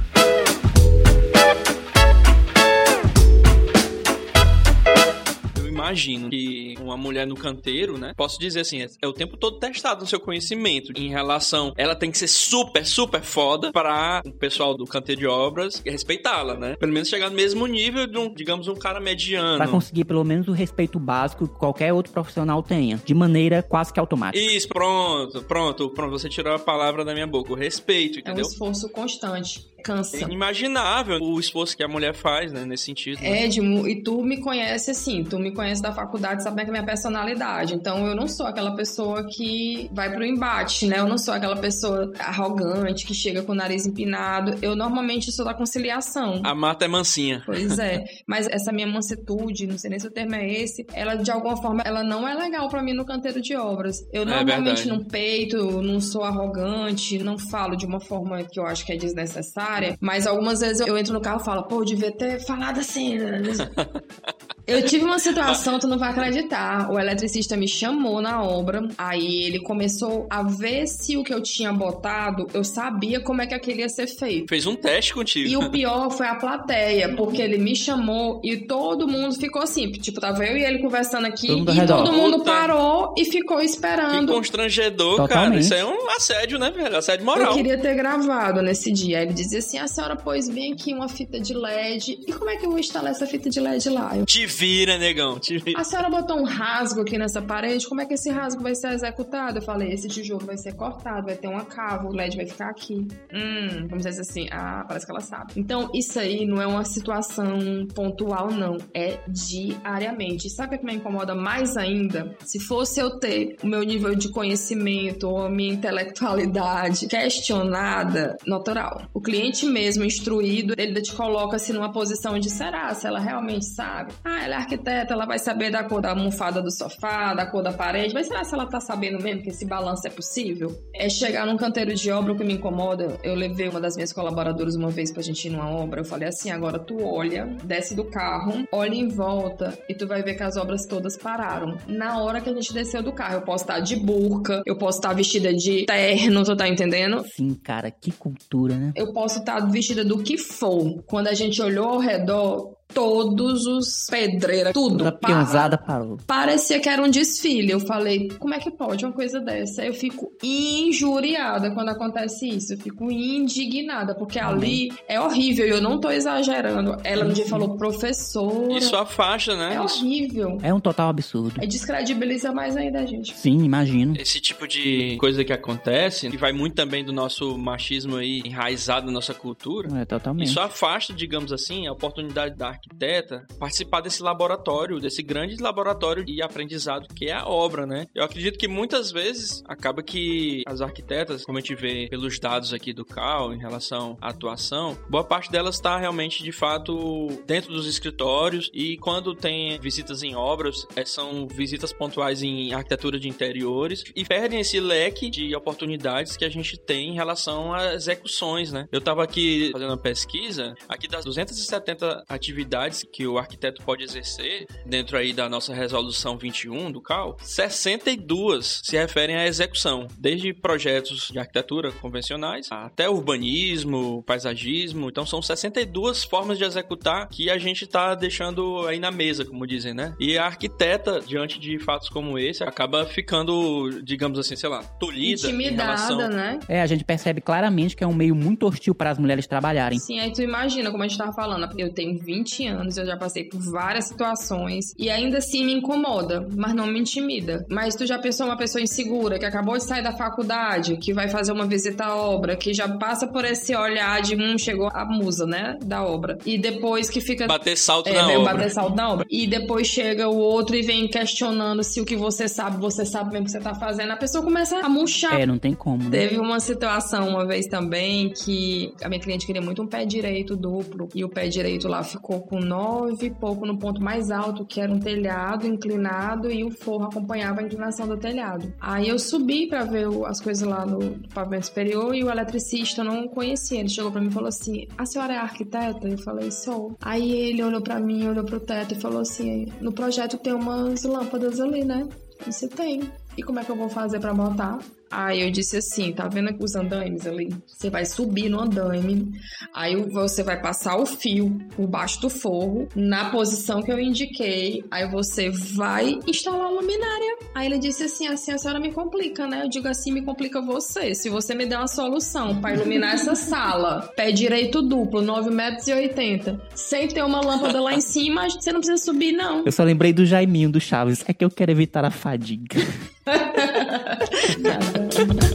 Imagino que uma mulher no canteiro, né? Posso dizer assim, é, o tempo todo testado no seu conhecimento em relação. Ela tem que ser super, super foda para o pessoal do canteiro de obras respeitá-la, né? Pelo menos chegar no mesmo nível de um, digamos, um cara mediano. Pra conseguir pelo menos o respeito básico que qualquer outro profissional tenha, de maneira quase que automática. Isso, pronto, pronto, pronto. Você tirou a palavra da minha boca. O respeito, entendeu? É um esforço constante cansa. É inimaginável o esforço que a mulher faz, né, nesse sentido. Né? Edmo, e tu me conhece assim, tu me conhece da faculdade, sabe que é a minha personalidade. Então eu não sou aquela pessoa que vai pro embate, né? Eu não sou aquela pessoa arrogante que chega com o nariz empinado. Eu normalmente sou da conciliação. A mata é mansinha. Pois é. Mas essa minha mansitude, não sei nem se o termo é esse, ela de alguma forma, ela não é legal para mim no canteiro de obras. Eu é normalmente verdade. não peito, não sou arrogante, não falo de uma forma que eu acho que é desnecessária área, mas algumas vezes eu entro no carro e falo, pô, eu devia ter falado assim. Eu tive uma situação, tu não vai acreditar. O eletricista me chamou na obra, aí ele começou a ver se o que eu tinha botado, eu sabia como é que aquele ia ser feito. Fez um teste contigo. E o pior foi a plateia, porque ele me chamou e todo mundo ficou assim, tipo, tava eu e ele conversando aqui todo e todo mundo Puta. parou e ficou esperando. Que constrangedor, Totalmente. cara. Isso é um assédio, né, velho? Assédio moral. Eu queria ter gravado nesse dia. Aí ele dizia assim: a senhora pôs bem aqui uma fita de LED. E como é que eu vou instalar essa fita de LED lá? Eu... Te vira, negão. Te vira. A senhora botou um rasgo aqui nessa parede, como é que esse rasgo vai ser executado? Eu falei, esse tijolo vai ser cortado, vai ter uma cava, o LED vai ficar aqui. Hum, vamos dizer assim, ah, parece que ela sabe. Então, isso aí não é uma situação pontual, não. É diariamente. Sabe o que me incomoda mais ainda? Se fosse eu ter o meu nível de conhecimento ou a minha intelectualidade questionada, natural. O cliente mesmo instruído, ele te coloca assim numa posição de será? Se ela realmente sabe? Ah, ela é arquiteta, ela vai saber da cor da almofada do sofá, da cor da parede, mas será se ela tá sabendo mesmo que esse balanço é possível? É chegar num canteiro de obra o que me incomoda. Eu levei uma das minhas colaboradoras uma vez pra gente ir numa obra, eu falei assim, agora tu olha, desce do carro, olha em volta e tu vai ver que as obras todas pararam. Na hora que a gente desceu do carro, eu posso estar de burca, eu posso estar vestida de terno, tu tá entendendo? Sim, cara, que cultura, né? Eu posso estar vestida do que for. Quando a gente olhou ao redor, todos os pedreiras, tudo. A peãozada parou. Parecia que era um desfile. Eu falei, como é que pode uma coisa dessa? Eu fico injuriada quando acontece isso. Eu fico indignada, porque ali é horrível e eu não tô exagerando. Ela um dia falou, professor. Isso afasta, né? É horrível. É um total absurdo. É descredibiliza mais ainda a gente. Sim, imagino. Esse tipo de coisa que acontece, que vai muito também do nosso machismo aí enraizado na nossa cultura. É, totalmente. Isso afasta, digamos assim, a oportunidade da arquiteta participar desse laboratório, desse grande laboratório de aprendizado que é a obra, né? Eu acredito que muitas vezes acaba que as arquitetas, como a gente vê pelos dados aqui do CAL em relação à atuação, boa parte delas está realmente de fato dentro dos escritórios e quando tem visitas em obras, é, são visitas pontuais em arquitetura de interiores e perdem esse leque de oportunidades que a gente tem em relação às execuções, né? Eu estava aqui fazendo uma pesquisa, aqui das 270 atividades atividades que o arquiteto pode exercer dentro aí da nossa resolução 21 do CAL, 62 se referem à execução, desde projetos de arquitetura convencionais até urbanismo, paisagismo. Então são 62 formas de executar que a gente está deixando aí na mesa, como dizem, né? E a arquiteta, diante de fatos como esse, acaba ficando, digamos assim, sei lá, tolhida Intimidada, relação... né? É, a gente percebe claramente que é um meio muito hostil para as mulheres trabalharem. Sim, aí tu imagina, como a gente tava falando, eu tenho 20 20 anos, eu já passei por várias situações e ainda assim me incomoda, mas não me intimida. Mas tu já pensou uma pessoa insegura que acabou de sair da faculdade, que vai fazer uma visita à obra, que já passa por esse olhar de um chegou a musa, né, da obra. E depois que fica Bater salto é, na obra. bater salto na obra. E depois chega o outro e vem questionando se o que você sabe, você sabe mesmo o que você tá fazendo. A pessoa começa a murchar. É, não tem como. Né? Teve uma situação uma vez também que a minha cliente queria muito um pé direito duplo e o pé direito lá ficou com nove pouco no ponto mais alto, que era um telhado inclinado e o forro acompanhava a inclinação do telhado. Aí eu subi pra ver as coisas lá no pavimento superior e o eletricista eu não conhecia. Ele chegou pra mim e falou assim: A senhora é arquiteta? Eu falei: Sou. Aí ele olhou pra mim, olhou pro teto e falou assim: No projeto tem umas lâmpadas ali, né? Disse: Tem. E como é que eu vou fazer pra botar? Aí eu disse assim, tá vendo os andaimes ali? Você vai subir no andaime, aí você vai passar o fio por baixo do forro, na posição que eu indiquei, aí você vai instalar a luminária. Aí ele disse assim, assim a senhora me complica, né? Eu digo assim, me complica você. Se você me der uma solução pra iluminar essa sala, pé direito duplo, 9 metros e 80, sem ter uma lâmpada lá em cima, você não precisa subir, não. Eu só lembrei do Jaiminho do Chaves. É que eu quero evitar a fadiga. yeah.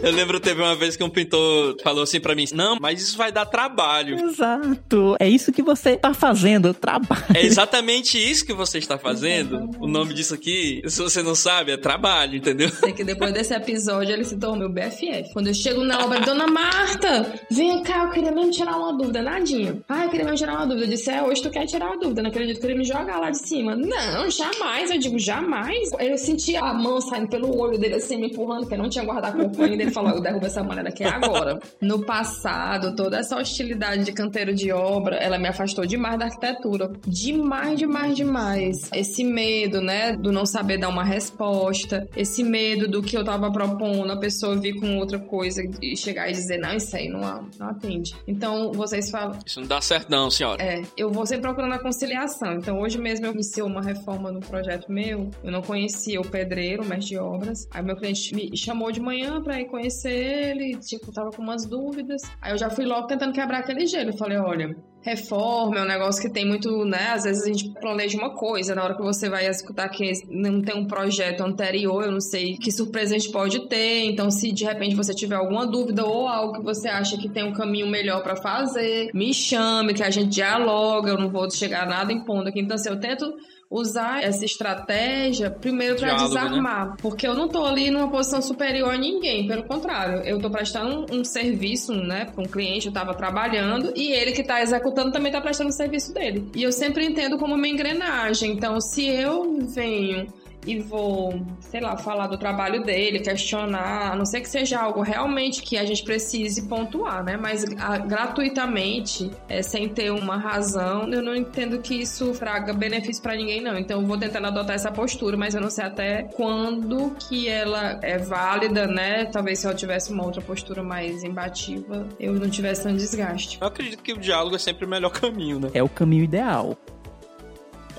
Eu lembro teve uma vez que um pintor falou assim pra mim: Não, mas isso vai dar trabalho. Exato. É isso que você tá fazendo, trabalho. É exatamente isso que você está fazendo. O nome disso aqui, se você não sabe, é trabalho, entendeu? Sei que depois desse episódio ele se tornou meu BFF. Quando eu chego na obra, Dona Marta, vem cá, eu queria mesmo tirar uma dúvida, nadinha. Ah, eu queria mesmo tirar uma dúvida. Eu disse, é, hoje tu quer tirar uma dúvida, não acredito que ele me jogar lá de cima. Não, jamais. Eu digo, jamais. Eu senti a mão saindo pelo olho dele assim, me empurrando, porque eu não tinha guarda-corpo ainda. Ele falou, eu derrubo essa mulher daqui agora. No passado, toda essa hostilidade de canteiro de obra, ela me afastou demais da arquitetura. Demais, demais, demais. Esse medo, né, do não saber dar uma resposta, esse medo do que eu tava propondo, a pessoa vir com outra coisa e chegar e dizer, não, isso aí não, não atende. Então, vocês falam, Isso não dá certo, não, senhora. é, eu vou sempre procurando a conciliação. Então, hoje mesmo eu iniciei uma reforma no projeto meu. Eu não conhecia o pedreiro, o mestre de obras. Aí, meu cliente me chamou de manhã pra ir conhecer ele. Tipo, tava com umas dúvidas. Aí, eu já fui logo tentando quebrar aquele gelo. Eu falei: olha. Reforma é um negócio que tem muito, né? Às vezes a gente planeja uma coisa, na hora que você vai escutar que não tem um projeto anterior, eu não sei que surpresa a gente pode ter. Então, se de repente você tiver alguma dúvida ou algo que você acha que tem um caminho melhor pra fazer, me chame, que a gente dialoga. Eu não vou chegar nada impondo aqui. Então, assim, eu tento usar essa estratégia primeiro para né? desarmar, porque eu não tô ali numa posição superior a ninguém, pelo contrário, eu tô prestando um, um serviço, né, para um cliente, eu tava trabalhando e ele que tá executando também tá prestando o serviço dele. E eu sempre entendo como uma engrenagem. Então, se eu venho e vou, sei lá, falar do trabalho dele, questionar, a não ser que seja algo realmente que a gente precise pontuar, né? Mas ah, gratuitamente, é, sem ter uma razão, eu não entendo que isso traga benefício pra ninguém, não. Então eu vou tentando adotar essa postura, mas eu não sei até quando que ela é válida, né? Talvez se eu tivesse uma outra postura mais imbativa, eu não tivesse tanto desgaste. Eu acredito que o diálogo é sempre o melhor caminho, né? É o caminho ideal.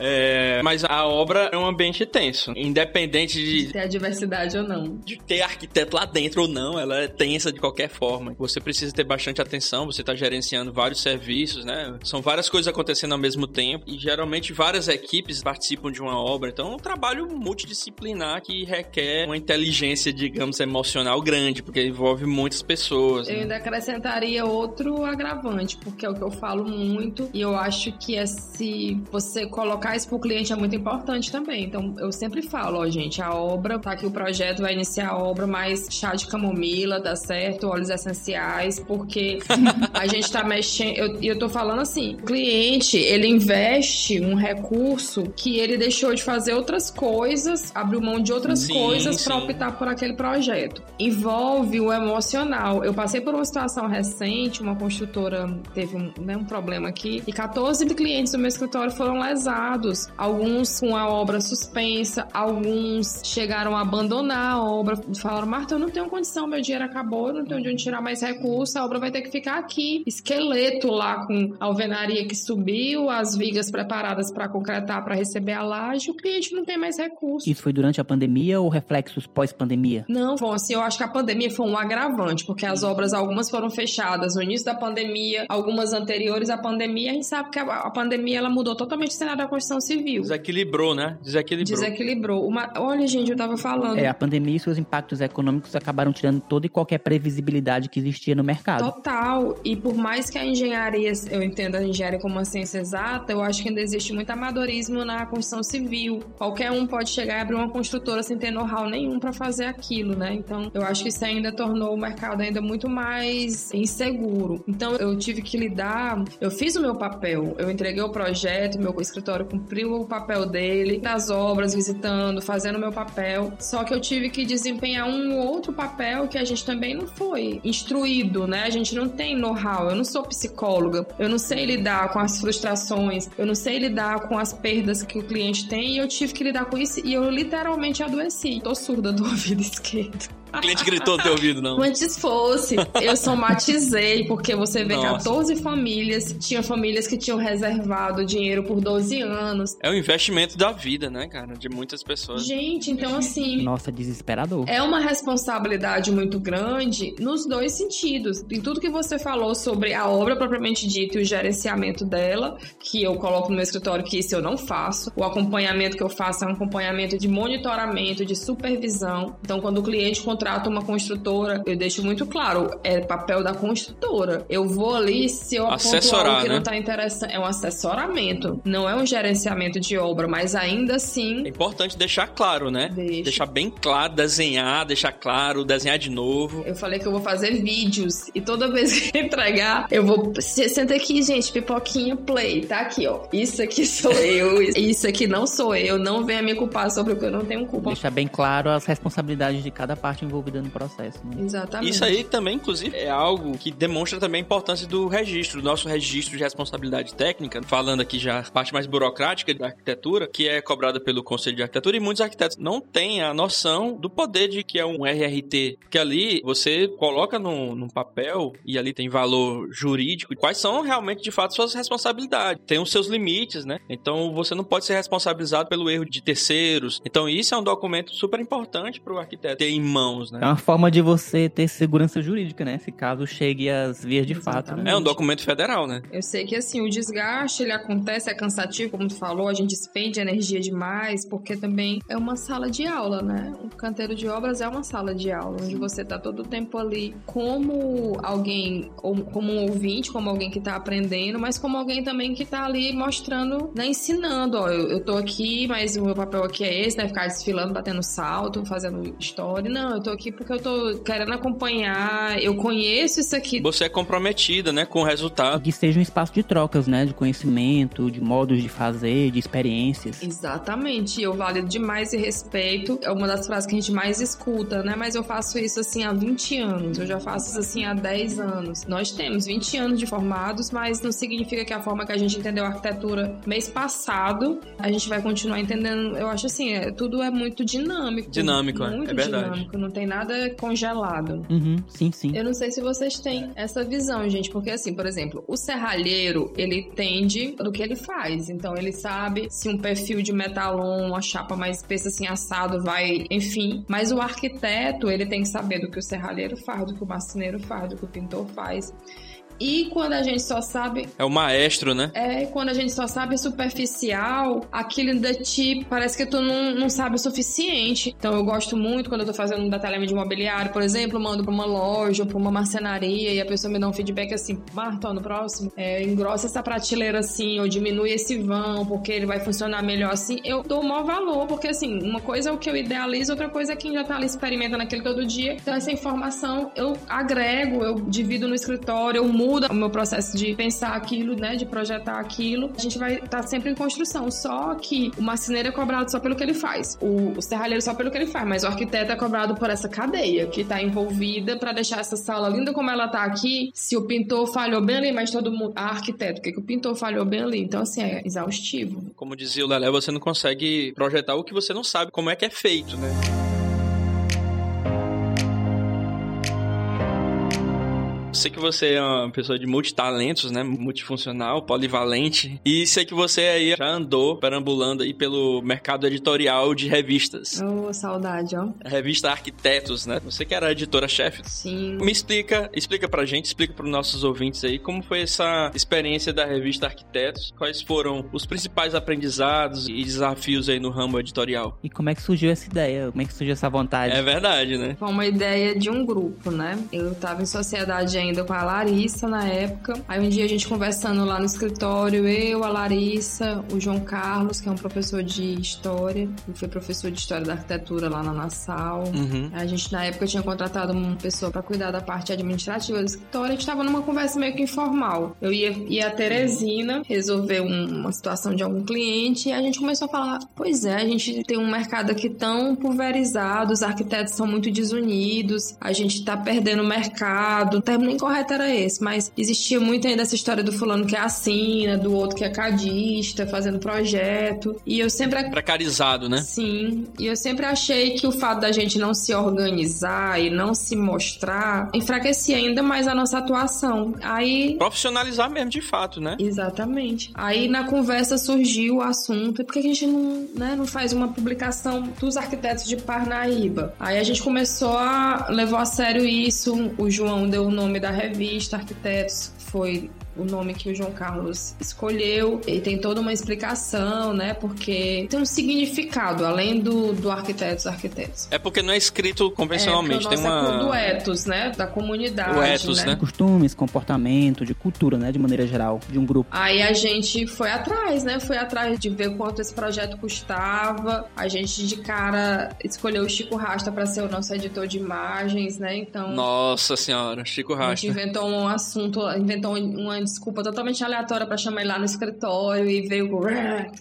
É, mas a obra é um ambiente tenso. Independente de, Ter a diversidade ou não. de ter arquiteto lá dentro ou não, ela é tensa de qualquer forma. Você precisa ter bastante atenção, você está gerenciando vários serviços, né? São várias coisas acontecendo ao mesmo tempo e geralmente várias equipes participam de uma obra. Então é um trabalho multidisciplinar que requer uma inteligência, digamos, emocional grande, porque envolve muitas pessoas. Eu né? ainda acrescentaria outro agravante, porque é o que eu falo muito, e eu acho que é se você colocar isso pro cliente é muito importante também. Então, eu sempre falo, ó, gente, a obra, tá aqui o projeto, vai iniciar a obra, mas chá de camomila, dá certo, óleos essenciais, porque a gente tá mexendo, eu- e eu, tô falando assim, o cliente, ele investe um recurso que ele deixou de fazer outras coisas, abriu mão de outras Sim, coisas pra sim. optar por aquele projeto. Envolve o emocional. Eu passei por uma situação recente, uma construtora teve um, né, um problema aqui, e 14 clientes do meu escritório foram lesados alguns com a obra suspensa, alguns chegaram a abandonar a obra, falaram, Marta, eu não tenho condição, meu dinheiro acabou, eu não tenho de onde tirar mais recurso, a obra vai ter que ficar aqui. Esqueleto lá com a alvenaria que subiu, as vigas preparadas para concretar, para receber a laje, o cliente não tem mais recurso. Isso foi durante a pandemia ou reflexos pós-pandemia? Não, bom, assim, eu acho que a pandemia foi um agravante, porque as obras, algumas foram fechadas no início da pandemia, algumas anteriores à pandemia, a gente sabe que a, a pandemia, ela mudou totalmente o cenário da construção civil. Desequilibrou, né? Desequilibrou. Desequilibrou. Uma... Olha, gente, eu tava falando. É, a pandemia e seus impactos econômicos acabaram tirando toda e qualquer previsibilidade que existia no mercado. Total. E por mais que a engenharia, eu entenda a engenharia como uma ciência exata, eu acho que ainda existe muito amadorismo na construção civil. Qualquer um pode chegar e abrir uma construtora sem ter know-how nenhum para fazer aquilo, né? Então, eu acho que isso ainda tornou o mercado ainda muito mais inseguro. Então, eu tive que lidar, eu fiz o meu papel, eu entreguei o projeto, meu escritório cumpriu o papel dele, das obras, visitando, fazendo meu papel. Só que eu tive que desempenhar um outro papel que a gente também não foi instruído, né? A gente não tem know-how. Eu não sou psicóloga, eu não sei lidar com as frustrações, eu não sei lidar com as perdas que o cliente tem e eu tive que lidar com isso e eu literalmente adoeci. Tô surda do ouvido esquerdo. O cliente gritou no teu ouvido, não. Antes fosse, eu somatizei, porque você vê Nossa. 14 famílias, tinha famílias que tinham reservado dinheiro por 12 anos. É o investimento da vida, né, cara? De muitas pessoas. Gente, então assim, Nossa, desesperador. é uma responsabilidade muito grande nos dois sentidos. Em tudo que você falou sobre a obra propriamente dita e o gerenciamento dela, que eu coloco no meu escritório, que isso eu não faço. O acompanhamento que eu faço é um acompanhamento de monitoramento, de supervisão. Então, quando o cliente contrata uma construtora, eu deixo muito claro, é papel da construtora. Eu vou ali se eu aponto Assessorar, algo que né? não tá interessante. É um assessoramento, não é um gerenciamento de obra, mas ainda assim É importante deixar claro, né? Deixa. Deixar bem claro, desenhar, deixar claro, desenhar de novo. Eu falei que eu vou fazer vídeos e toda vez que eu entregar, eu vou. Se- Senta aqui, gente, pipoquinha play. Tá aqui, ó. Isso aqui sou eu, isso aqui não sou eu. Não venha me culpar sobre o que eu não tenho culpa. Deixar bem claro as responsabilidades de cada parte envolvida no processo. né? Exatamente. Isso aí também, inclusive, é algo que demonstra também a importância do registro, do nosso registro de responsabilidade técnica, falando aqui já a parte mais burocrática da arquitetura, que é cobrada pelo Conselho de Arquitetura, e muitos arquitetos não têm a noção do poder de que é um RRT, que ali você coloca num, num papel e ali tem valor jurídico, quais são realmente, de fato, suas responsabilidades. Tem os seus limites, né? Então você não pode ser responsabilizado pelo erro de terceiros. Então isso é um documento super importante para o arquiteto ter em mãos, né? É uma forma de você ter segurança jurídica, né? Se caso chegue às vias de fato. Né? É um documento federal, né? Eu sei que assim, o desgaste ele acontece, é cansativo, como tu falou, a gente despende energia demais, porque também é uma sala de aula, né? Um canteiro de obras é uma sala de aula, onde você tá todo o tempo ali como alguém, ou como um ouvinte, como alguém que tá aprendendo, mas como alguém também que tá ali mostrando, né? Ensinando, ó, eu, eu tô aqui, mas o meu papel aqui é esse, né? Ficar desfilando, batendo salto, fazendo história. Não, eu tô aqui porque eu tô querendo acompanhar, eu conheço isso aqui Você é comprometida, né, com o resultado. Que seja um espaço de trocas, né? De conhecimento, de modos de fazer, de experiências. Exatamente, eu valido demais e respeito. É uma das frases que a gente mais escuta, né? Mas eu faço isso assim há 20 anos, eu já faço isso assim há 10 anos. Nós temos 20 anos de formados, mas não significa que a forma que a gente entendeu a arquitetura mês passado, a gente vai continuar entendendo. Eu acho assim, é, tudo é muito dinâmico. Dinâmico, é, muito é verdade. dinâmico, não tem nada congelado. Uhum, sim, sim. Eu não sei se vocês têm essa visão, gente, porque assim, por exemplo, o serralheiro, ele entende do que ele faz. Então, ele sabe se um perfil de metalon, uma chapa mais espessa assim, assado, vai, enfim. Mas o arquiteto, ele tem que saber do que o serralheiro faz, do que o marceneiro faz, do que o pintor faz. E quando a gente só sabe É o maestro, né? é quando a gente só sabe superficial, aquilo ainda te parece que tu não, não sabe o suficiente. Então eu gosto muito quando eu tô fazendo um detalhamento de imobiliário, por exemplo, mando pra uma loja ou pra uma marcenaria e a pessoa me dá um feedback assim, Marta, no próximo, é, engrossa essa prateleira assim, ou diminui esse vão, porque ele vai funcionar melhor assim. Eu dou o maior valor, porque assim, uma coisa é o que eu idealizo, outra coisa é quem já tá ali experimentando aquele todo dia. Então essa informação eu agrego, eu divido no escritório, eu mudo muda o meu processo de pensar aquilo, né, de projetar aquilo, a gente vai estar tá sempre em construção. Só que o marceneiro é cobrado só pelo que ele faz, o, o serralheiro só pelo que ele faz, mas o arquiteto é cobrado por essa cadeia que está envolvida para deixar essa sala linda como ela tá aqui. Se o pintor falhou bem ali, mas todo mundo, ah, arquiteto, que, que o pintor falhou bem ali? Então, assim, é exaustivo. Como dizia o Lelé, você não consegue projetar o que você não sabe como é que é feito, né? Sei que você é uma pessoa de multitalentos, né? Multifuncional, polivalente. E sei que você aí já andou perambulando aí pelo mercado editorial de revistas. Oh, saudade, ó. A revista Arquitetos, né? Você que era editora-chefe. Sim. Me explica, explica pra gente, explica pros nossos ouvintes aí como foi essa experiência da revista Arquitetos, quais foram os principais aprendizados e desafios aí no ramo editorial. E como é que surgiu essa ideia? Como é que surgiu essa vontade? É verdade, né? Foi uma ideia de um grupo, né? Eu tava em sociedade ainda com a Larissa na época. Aí um dia a gente conversando lá no escritório, eu, a Larissa, o João Carlos, que é um professor de história, que foi professor de história da arquitetura lá na Nassau. Uhum. A gente na época tinha contratado uma pessoa para cuidar da parte administrativa do escritório. A gente tava numa conversa meio que informal. Eu ia, ia a Teresina resolver um, uma situação de algum cliente e a gente começou a falar: pois é, a gente tem um mercado aqui tão pulverizado, os arquitetos são muito desunidos, a gente tá perdendo o mercado. O termo incorreto era esse, mas existia muito ainda essa história do fulano que é assina, do outro que é cadista, fazendo projeto. E eu sempre. Precarizado, né? Sim. E eu sempre achei que o fato da gente não se organizar e não se mostrar enfraquecia ainda mais a nossa atuação. Aí. Profissionalizar mesmo, de fato, né? Exatamente. Aí na conversa surgiu o assunto: por que a gente não, né, não faz uma publicação dos arquitetos de Parnaíba? Aí a gente começou a levar a sério isso. O João deu o nome da revista Arquitetos, foi o nome que o João Carlos escolheu. E tem toda uma explicação, né? Porque tem um significado, além do, do arquitetos, arquitetos. É porque não é escrito convencionalmente. É, tem uma. É do ethos, né? Da comunidade. O ethos, né? Costumes, comportamento, de cultura, né? De maneira geral, de um grupo. Aí a gente foi atrás, né? Foi atrás de ver quanto esse projeto custava. A gente de cara escolheu o Chico Rasta para ser o nosso editor de imagens, né? Então. Nossa senhora, Chico Rasta. A gente inventou um assunto, inventou uma desculpa totalmente aleatória para chamar ele lá no escritório e veio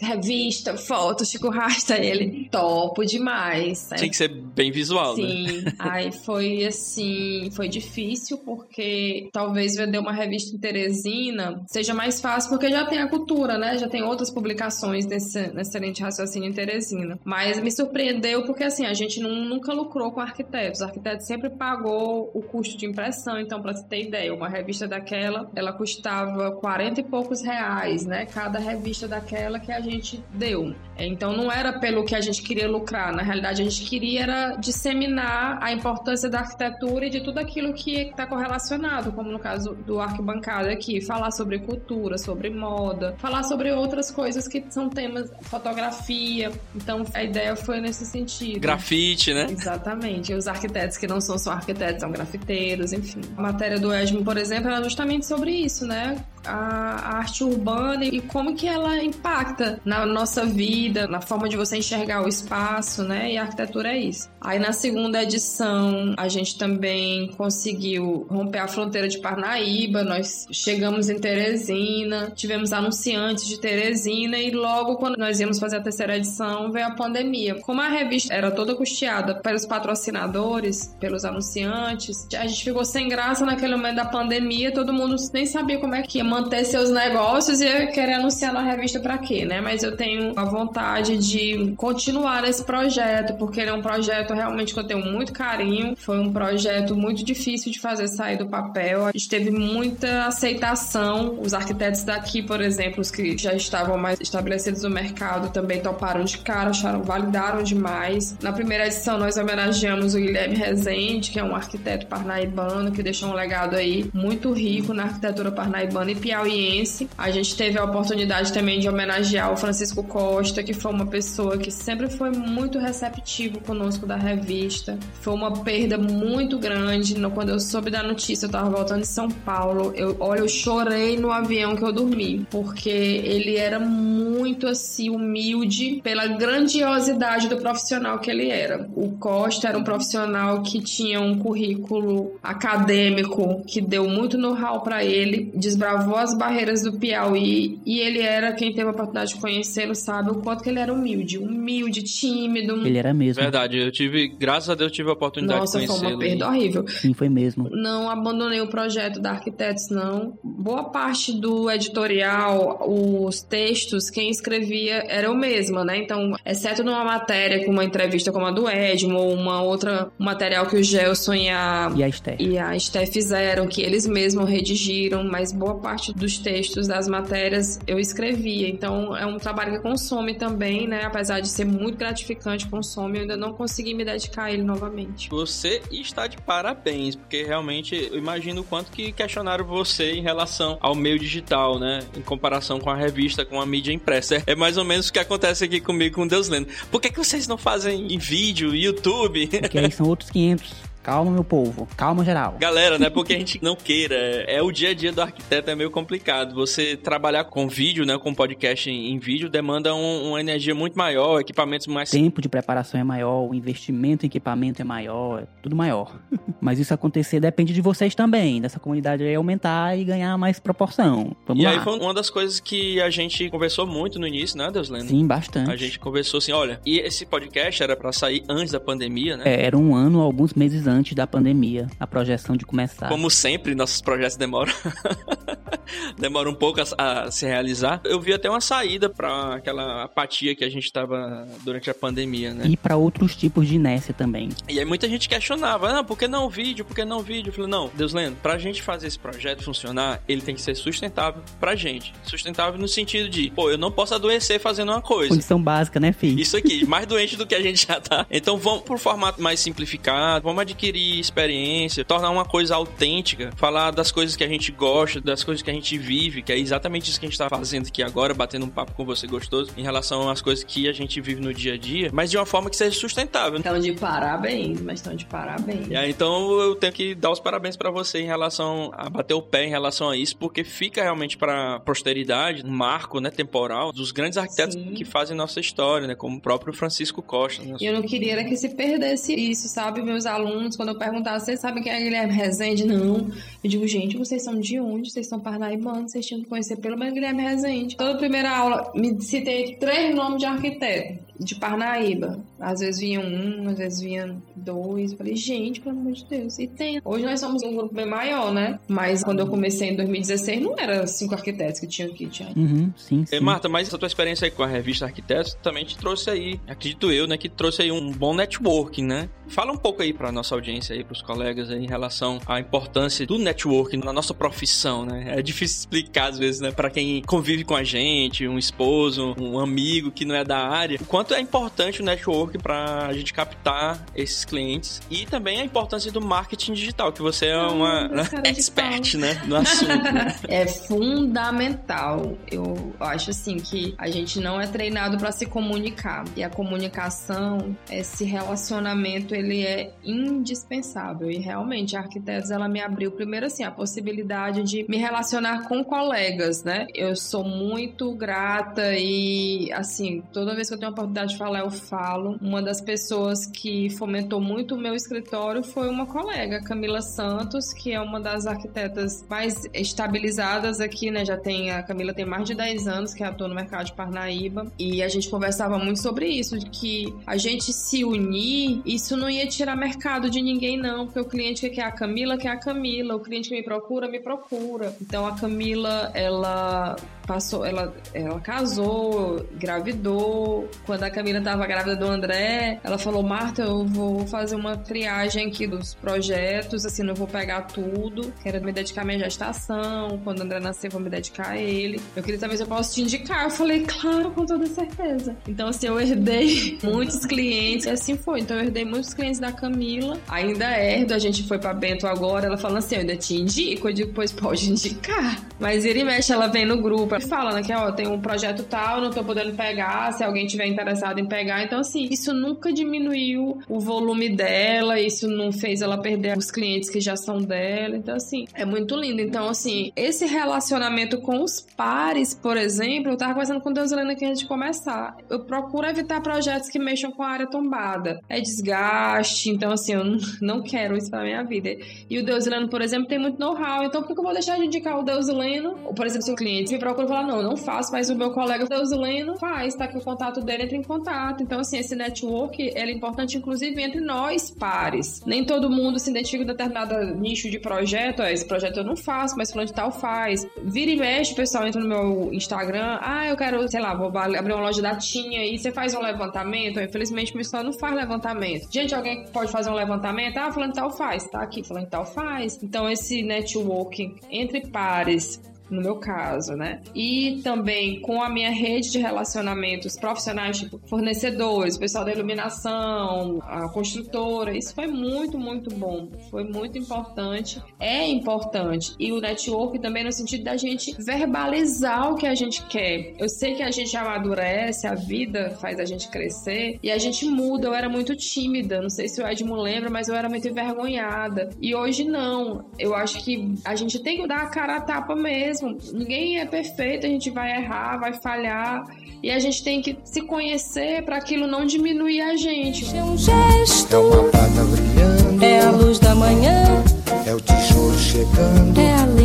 revista, foto, Chico Rasta, ele topo demais. Né? Tinha que ser bem visual, Sim. né? Aí foi assim, foi difícil porque talvez vender uma revista em Teresina seja mais fácil porque já tem a cultura, né? Já tem outras publicações desse, nesse excelente raciocínio em Teresina. Mas me surpreendeu porque assim, a gente não, nunca lucrou com arquitetos. O arquiteto sempre pagou o custo de impressão, então para você ter ideia, uma revista daquela, ela custava custava 40 e poucos reais, né? Cada revista daquela que a gente deu. Então não era pelo que a gente queria lucrar, na realidade a gente queria era disseminar a importância da arquitetura e de tudo aquilo que está correlacionado, como no caso do arquibancada aqui, falar sobre cultura, sobre moda, falar sobre outras coisas que são temas, fotografia. Então a ideia foi nesse sentido. Grafite, né? Exatamente. E os arquitetos que não são só arquitetos, são grafiteiros, enfim. A matéria do Esmo, por exemplo, era justamente sobre isso, né? né? A arte urbana e como que ela impacta na nossa vida, na forma de você enxergar o espaço, né? E a arquitetura é isso. Aí na segunda edição a gente também conseguiu romper a fronteira de Parnaíba, nós chegamos em Teresina, tivemos anunciantes de Teresina e logo quando nós íamos fazer a terceira edição veio a pandemia. Como a revista era toda custeada pelos patrocinadores, pelos anunciantes, a gente ficou sem graça naquele momento da pandemia, todo mundo nem sabia como é que ia manter seus negócios e ia querer anunciar na revista para quê, né? Mas eu tenho a vontade de continuar esse projeto, porque ele é um projeto realmente que eu tenho muito carinho. Foi um projeto muito difícil de fazer sair do papel. A gente teve muita aceitação. Os arquitetos daqui, por exemplo, os que já estavam mais estabelecidos no mercado, também toparam de cara, acharam, validaram demais. Na primeira edição, nós homenageamos o Guilherme Rezende, que é um arquiteto parnaibano que deixou um legado aí muito rico na arquitetura parnaibana e piauiense. A gente teve a oportunidade também de homenagear o Francisco Costa, que foi uma pessoa que sempre foi muito receptivo conosco da revista. Foi uma perda muito grande. Quando eu soube da notícia, eu tava voltando de São Paulo. Eu, olha, eu chorei no avião que eu dormi, porque ele era muito assim humilde pela grandiosidade do profissional que ele era. O Costa era um profissional que tinha um currículo acadêmico que deu muito know-how para ele, desbravou as barreiras do Piauí e ele era quem teve a oportunidade de conhecê-lo sabe o quanto que ele era humilde, humilde, tímido. Ele era mesmo. Verdade, eu tive, graças a Deus, tive a oportunidade Nossa, de foi conhecê-lo. uma perda horrível. Sim, foi mesmo. Não abandonei o projeto da Arquitetos, não. Boa parte do editorial, os textos, quem escrevia era eu mesma, né? Então, exceto numa matéria com uma entrevista como a do Edmo, ou uma outra um material que o Gelson e a, E a Esther? e a Esté fizeram, que eles mesmos redigiram, mas boa parte dos textos das matérias eu escrevia. Então, é um trabalho que consome também, né? Apesar de ser muito gratificante, consome, eu ainda não consegui me dedicar a ele novamente. Você está de parabéns, porque realmente eu imagino o quanto que questionaram você em relação ao meio digital, né? Em comparação com a revista, com a mídia impressa. É mais ou menos o que acontece aqui comigo com Deus Lendo. Por que, que vocês não fazem em vídeo, YouTube? Porque aí são outros 500. Calma, meu povo. Calma, geral. Galera, não é porque a gente não queira. É o dia a dia do arquiteto é meio complicado. Você trabalhar com vídeo, né? Com podcast em, em vídeo demanda um- uma energia muito maior, equipamentos mais O tempo de preparação é maior, o investimento em equipamento é maior, é tudo maior. Mas isso acontecer depende de vocês também, dessa comunidade aí aumentar e ganhar mais proporção. Vamos E lá. aí foi uma das coisas que a gente conversou muito no início, né, Deus Lendo? Sim, bastante. A gente conversou assim, olha, e esse podcast era pra sair antes da pandemia, né? É, era um ano, alguns meses antes da pandemia, a projeção de começar. Como sempre, nossos projetos demoram. demoram um pouco a, a se realizar. Eu vi até uma saída pra aquela apatia que a gente tava durante a pandemia, né? E para outros tipos de inércia também. E aí muita gente questionava, ah, por que não vídeo? Por que não vídeo? Eu falei, não, Deus lendo, pra gente fazer esse projeto funcionar, ele tem que ser sustentável pra gente. Sustentável no sentido de, pô, eu não posso adoecer fazendo uma coisa. Condição básica, né, filho? Isso aqui, mais doente do que a gente já tá. Então vamos pro formato mais simplificado, vamos adquirir experiência, tornar uma coisa autêntica, falar das coisas que a gente gosta, das coisas que a gente vive, que é exatamente isso que a gente tá fazendo aqui agora, batendo um papo com você gostoso, em relação às coisas que a gente vive no dia a dia, mas de uma forma que seja sustentável. Estão de parabéns, mas estão de parabéns. Aí, então eu tenho que dar os parabéns pra você em relação a bater o pé em relação a isso, porque fica realmente pra posteridade, um marco, né, temporal dos grandes arquitetos Sim. que fazem nossa história, né, como o próprio Francisco Costa. né? E eu não queria que se perdesse isso, sabe? Meus alunos, quando eu perguntava, vocês sabem quem é Guilherme Rezende? Não. Eu digo, gente, vocês são de onde? Vocês são parnaibanos, vocês tinham que conhecer pelo menos Guilherme Rezende. Toda primeira aula, me citei três nomes de arquiteto de Parnaíba. Às vezes vinham um, às vezes vinham dois. Eu falei, gente, pelo amor de Deus, e tem. Hoje nós somos um grupo bem maior, né? Mas quando eu comecei em 2016, não era cinco arquitetos que tinham aqui, tinha Uhum, sim, E, sim. Marta, mas essa tua experiência aí com a revista Arquitetos também te trouxe aí, acredito eu, né, que trouxe aí um bom networking, né? Fala um pouco aí pra nossa audiência aí, pros colegas aí, em relação à importância do networking na nossa profissão, né? É difícil explicar às vezes, né, pra quem convive com a gente, um esposo, um amigo que não é da área, o quanto é importante o networking pra gente captar esses clientes e também a importância do marketing digital, que você é uma meu cara de expert, né, no assunto. né? É fundamental. Eu acho assim que a gente não é treinado para se comunicar e a comunicação, esse relacionamento, ele é indispensável. E realmente a Arquitetos ela me abriu primeiro assim a possibilidade de me relacionar com colegas, né? Eu sou muito grata e assim toda vez que eu tenho a oportunidade de falar eu falo. Uma das pessoas que fomentou muito o meu escritório foi uma colega, Camila Santos, que é uma das arquitetas mais estabilizadas aqui, né? Já tem a Camila tem mais de 10 anos que atua no mercado de Parnaíba e a gente conversava muito sobre isso, de que a gente se unir, isso não ia tirar mercado de ninguém não, porque o cliente que quer a Camila quer a Camila, o cliente que me procura me procura. Então a Camila, ela passou, ela, ela casou, engravidou. Quando a Camila tava grávida do André, ela falou: Marta, eu vou fazer uma triagem aqui dos projetos, assim, não vou pegar tudo. Quero me dedicar à minha gestação. Quando o André nascer, vou me dedicar a ele. Eu queria se eu posso te indicar. Eu falei, claro, com toda certeza. Então, assim, eu herdei muitos clientes, assim foi. Então, eu herdei muitos clientes da Camila. Ainda herdo, a gente foi pra Bento agora. Ela falou assim: eu ainda te indico. Eu digo, pois pode indicar. Mas ele mexe, ela vem no grupo e fala, né, que ó, tem um projeto tal, não tô podendo pegar. Se alguém tiver interessado em pegar. Então, assim, isso nunca diminuiu o volume dela, isso não fez ela perder os clientes que já são dela. Então, assim, é muito lindo. Então, assim, esse relacionamento com os pares, por exemplo, eu tava conversando com Deus Helena aqui antes de começar. Eu procuro evitar projetos que mexam com a área tombada. É desgaste, então, assim, eu não quero isso pra minha vida. E o Deus Helena, por exemplo, tem muito know-how. Então, por que eu vou deixar de indicar o Deus Helena? Ou, por exemplo, se o cliente me procura e fala, não, não faço, mas o meu colega Deus Helena faz, tá aqui o contato dele, entra em contato. Então, assim, esse network, é importante, inclusive, entre nós pares. Nem todo mundo se identifica em determinado nicho de projeto. esse projeto eu não faço, mas fulano de tal faz. Vira e mexe, o pessoal entra no meu Instagram. Ah, eu quero, sei lá, vou abrir uma loja da Tinha e você faz um levantamento. Infelizmente, meu pessoal não faz levantamento. Gente, alguém pode fazer um levantamento? Ah, fulano de tal faz. Tá aqui, fulano de tal faz. Então, esse networking entre pares no meu caso, né? E também com a minha rede de relacionamentos profissionais, tipo fornecedores, pessoal da iluminação, a construtora, isso foi muito, muito bom. Foi muito importante. É importante. E o network também no sentido da gente verbalizar o que a gente quer. Eu sei que a gente amadurece, a vida faz a gente crescer e a gente muda. Eu era muito tímida, não sei se o Edmo lembra, mas eu era muito envergonhada. E hoje não. Eu acho que a gente tem que dar a cara a tapa mesmo mesmo. Ninguém é perfeito, a gente vai errar, vai falhar. E a gente tem que se conhecer para aquilo não diminuir a gente. É um gesto, É uma prata brilhando, é a luz da manhã, é o tijolo chegando. é a o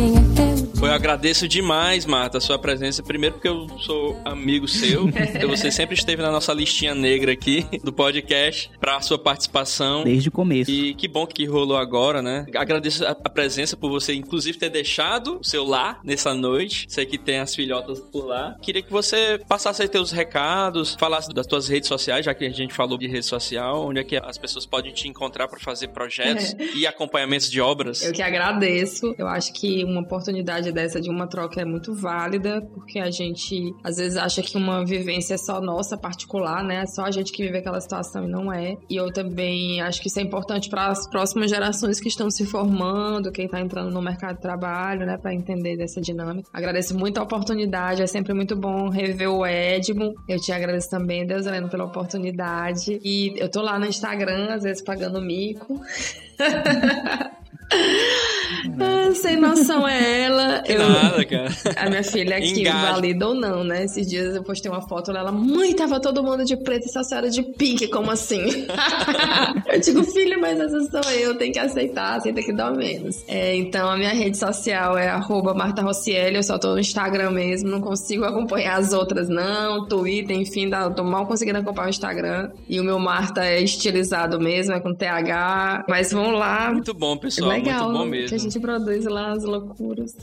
Eu agradeço demais, Marta, a sua presença. Primeiro porque eu sou amigo seu, porque você sempre esteve na nossa listinha negra aqui do podcast para a sua participação. Desde o começo. E que bom que rolou agora, né? Agradeço a, a presença por você, inclusive, ter deixado o seu lar nessa noite. Sei que tem as filhotas por lá. Queria que você passasse aí teus recados, falasse das tuas redes sociais, já que a gente falou de rede social, onde é que as pessoas podem te encontrar para fazer projetos e acompanhamentos de obras. Eu que agradeço. Eu acho que uma oportunidade dessa de uma troca é muito válida, porque a gente às vezes acha que uma vivência é só nossa, particular, né? É só a gente que vive aquela situação e não é. E eu também acho que isso é importante para as próximas gerações que estão se formando, quem está entrando no mercado de trabalho, né, para entender dessa dinâmica. Agradeço muito a oportunidade, é sempre muito bom rever o Edmo. Eu te agradeço também, Deus Helena, pela oportunidade. E eu tô lá no Instagram, às vezes pagando mico. Ah, sem noção é ela. Que Eu- nada, cara. a minha filha aqui, Engaja. valida ou não, né? Esses dias eu postei uma foto dela, mãe, tava todo mundo de preto e só a senhora de pink, como assim? eu digo, filha, mas essa sou eu, tem que aceitar, aceita que dá menos. É, então, a minha rede social é arroba Marta Rossielli, eu só tô no Instagram mesmo, não consigo acompanhar as outras não, Twitter, enfim, dá- tô mal conseguindo acompanhar o Instagram. E o meu Marta é estilizado mesmo, é com TH, mas vamos lá, Muito bom, pessoal. Legal, muito bom que mesmo. a gente produz lá as loucuras.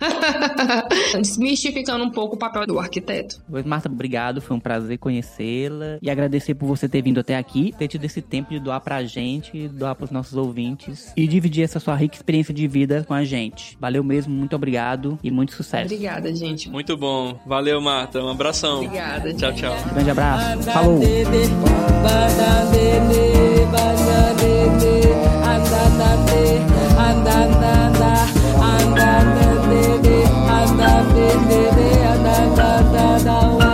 Desmistificando um pouco o papel do arquiteto. Pois, Marta, obrigado. Foi um prazer conhecê-la. E agradecer por você ter vindo até aqui, ter tido esse tempo de doar pra gente, doar pros nossos ouvintes e dividir essa sua rica experiência de vida com a gente. Valeu mesmo, muito obrigado e muito sucesso. Obrigada, gente. Muito bom. Valeu, Marta. Um abração. Obrigada. Tchau, tchau. Grande abraço. Falou. da da da da da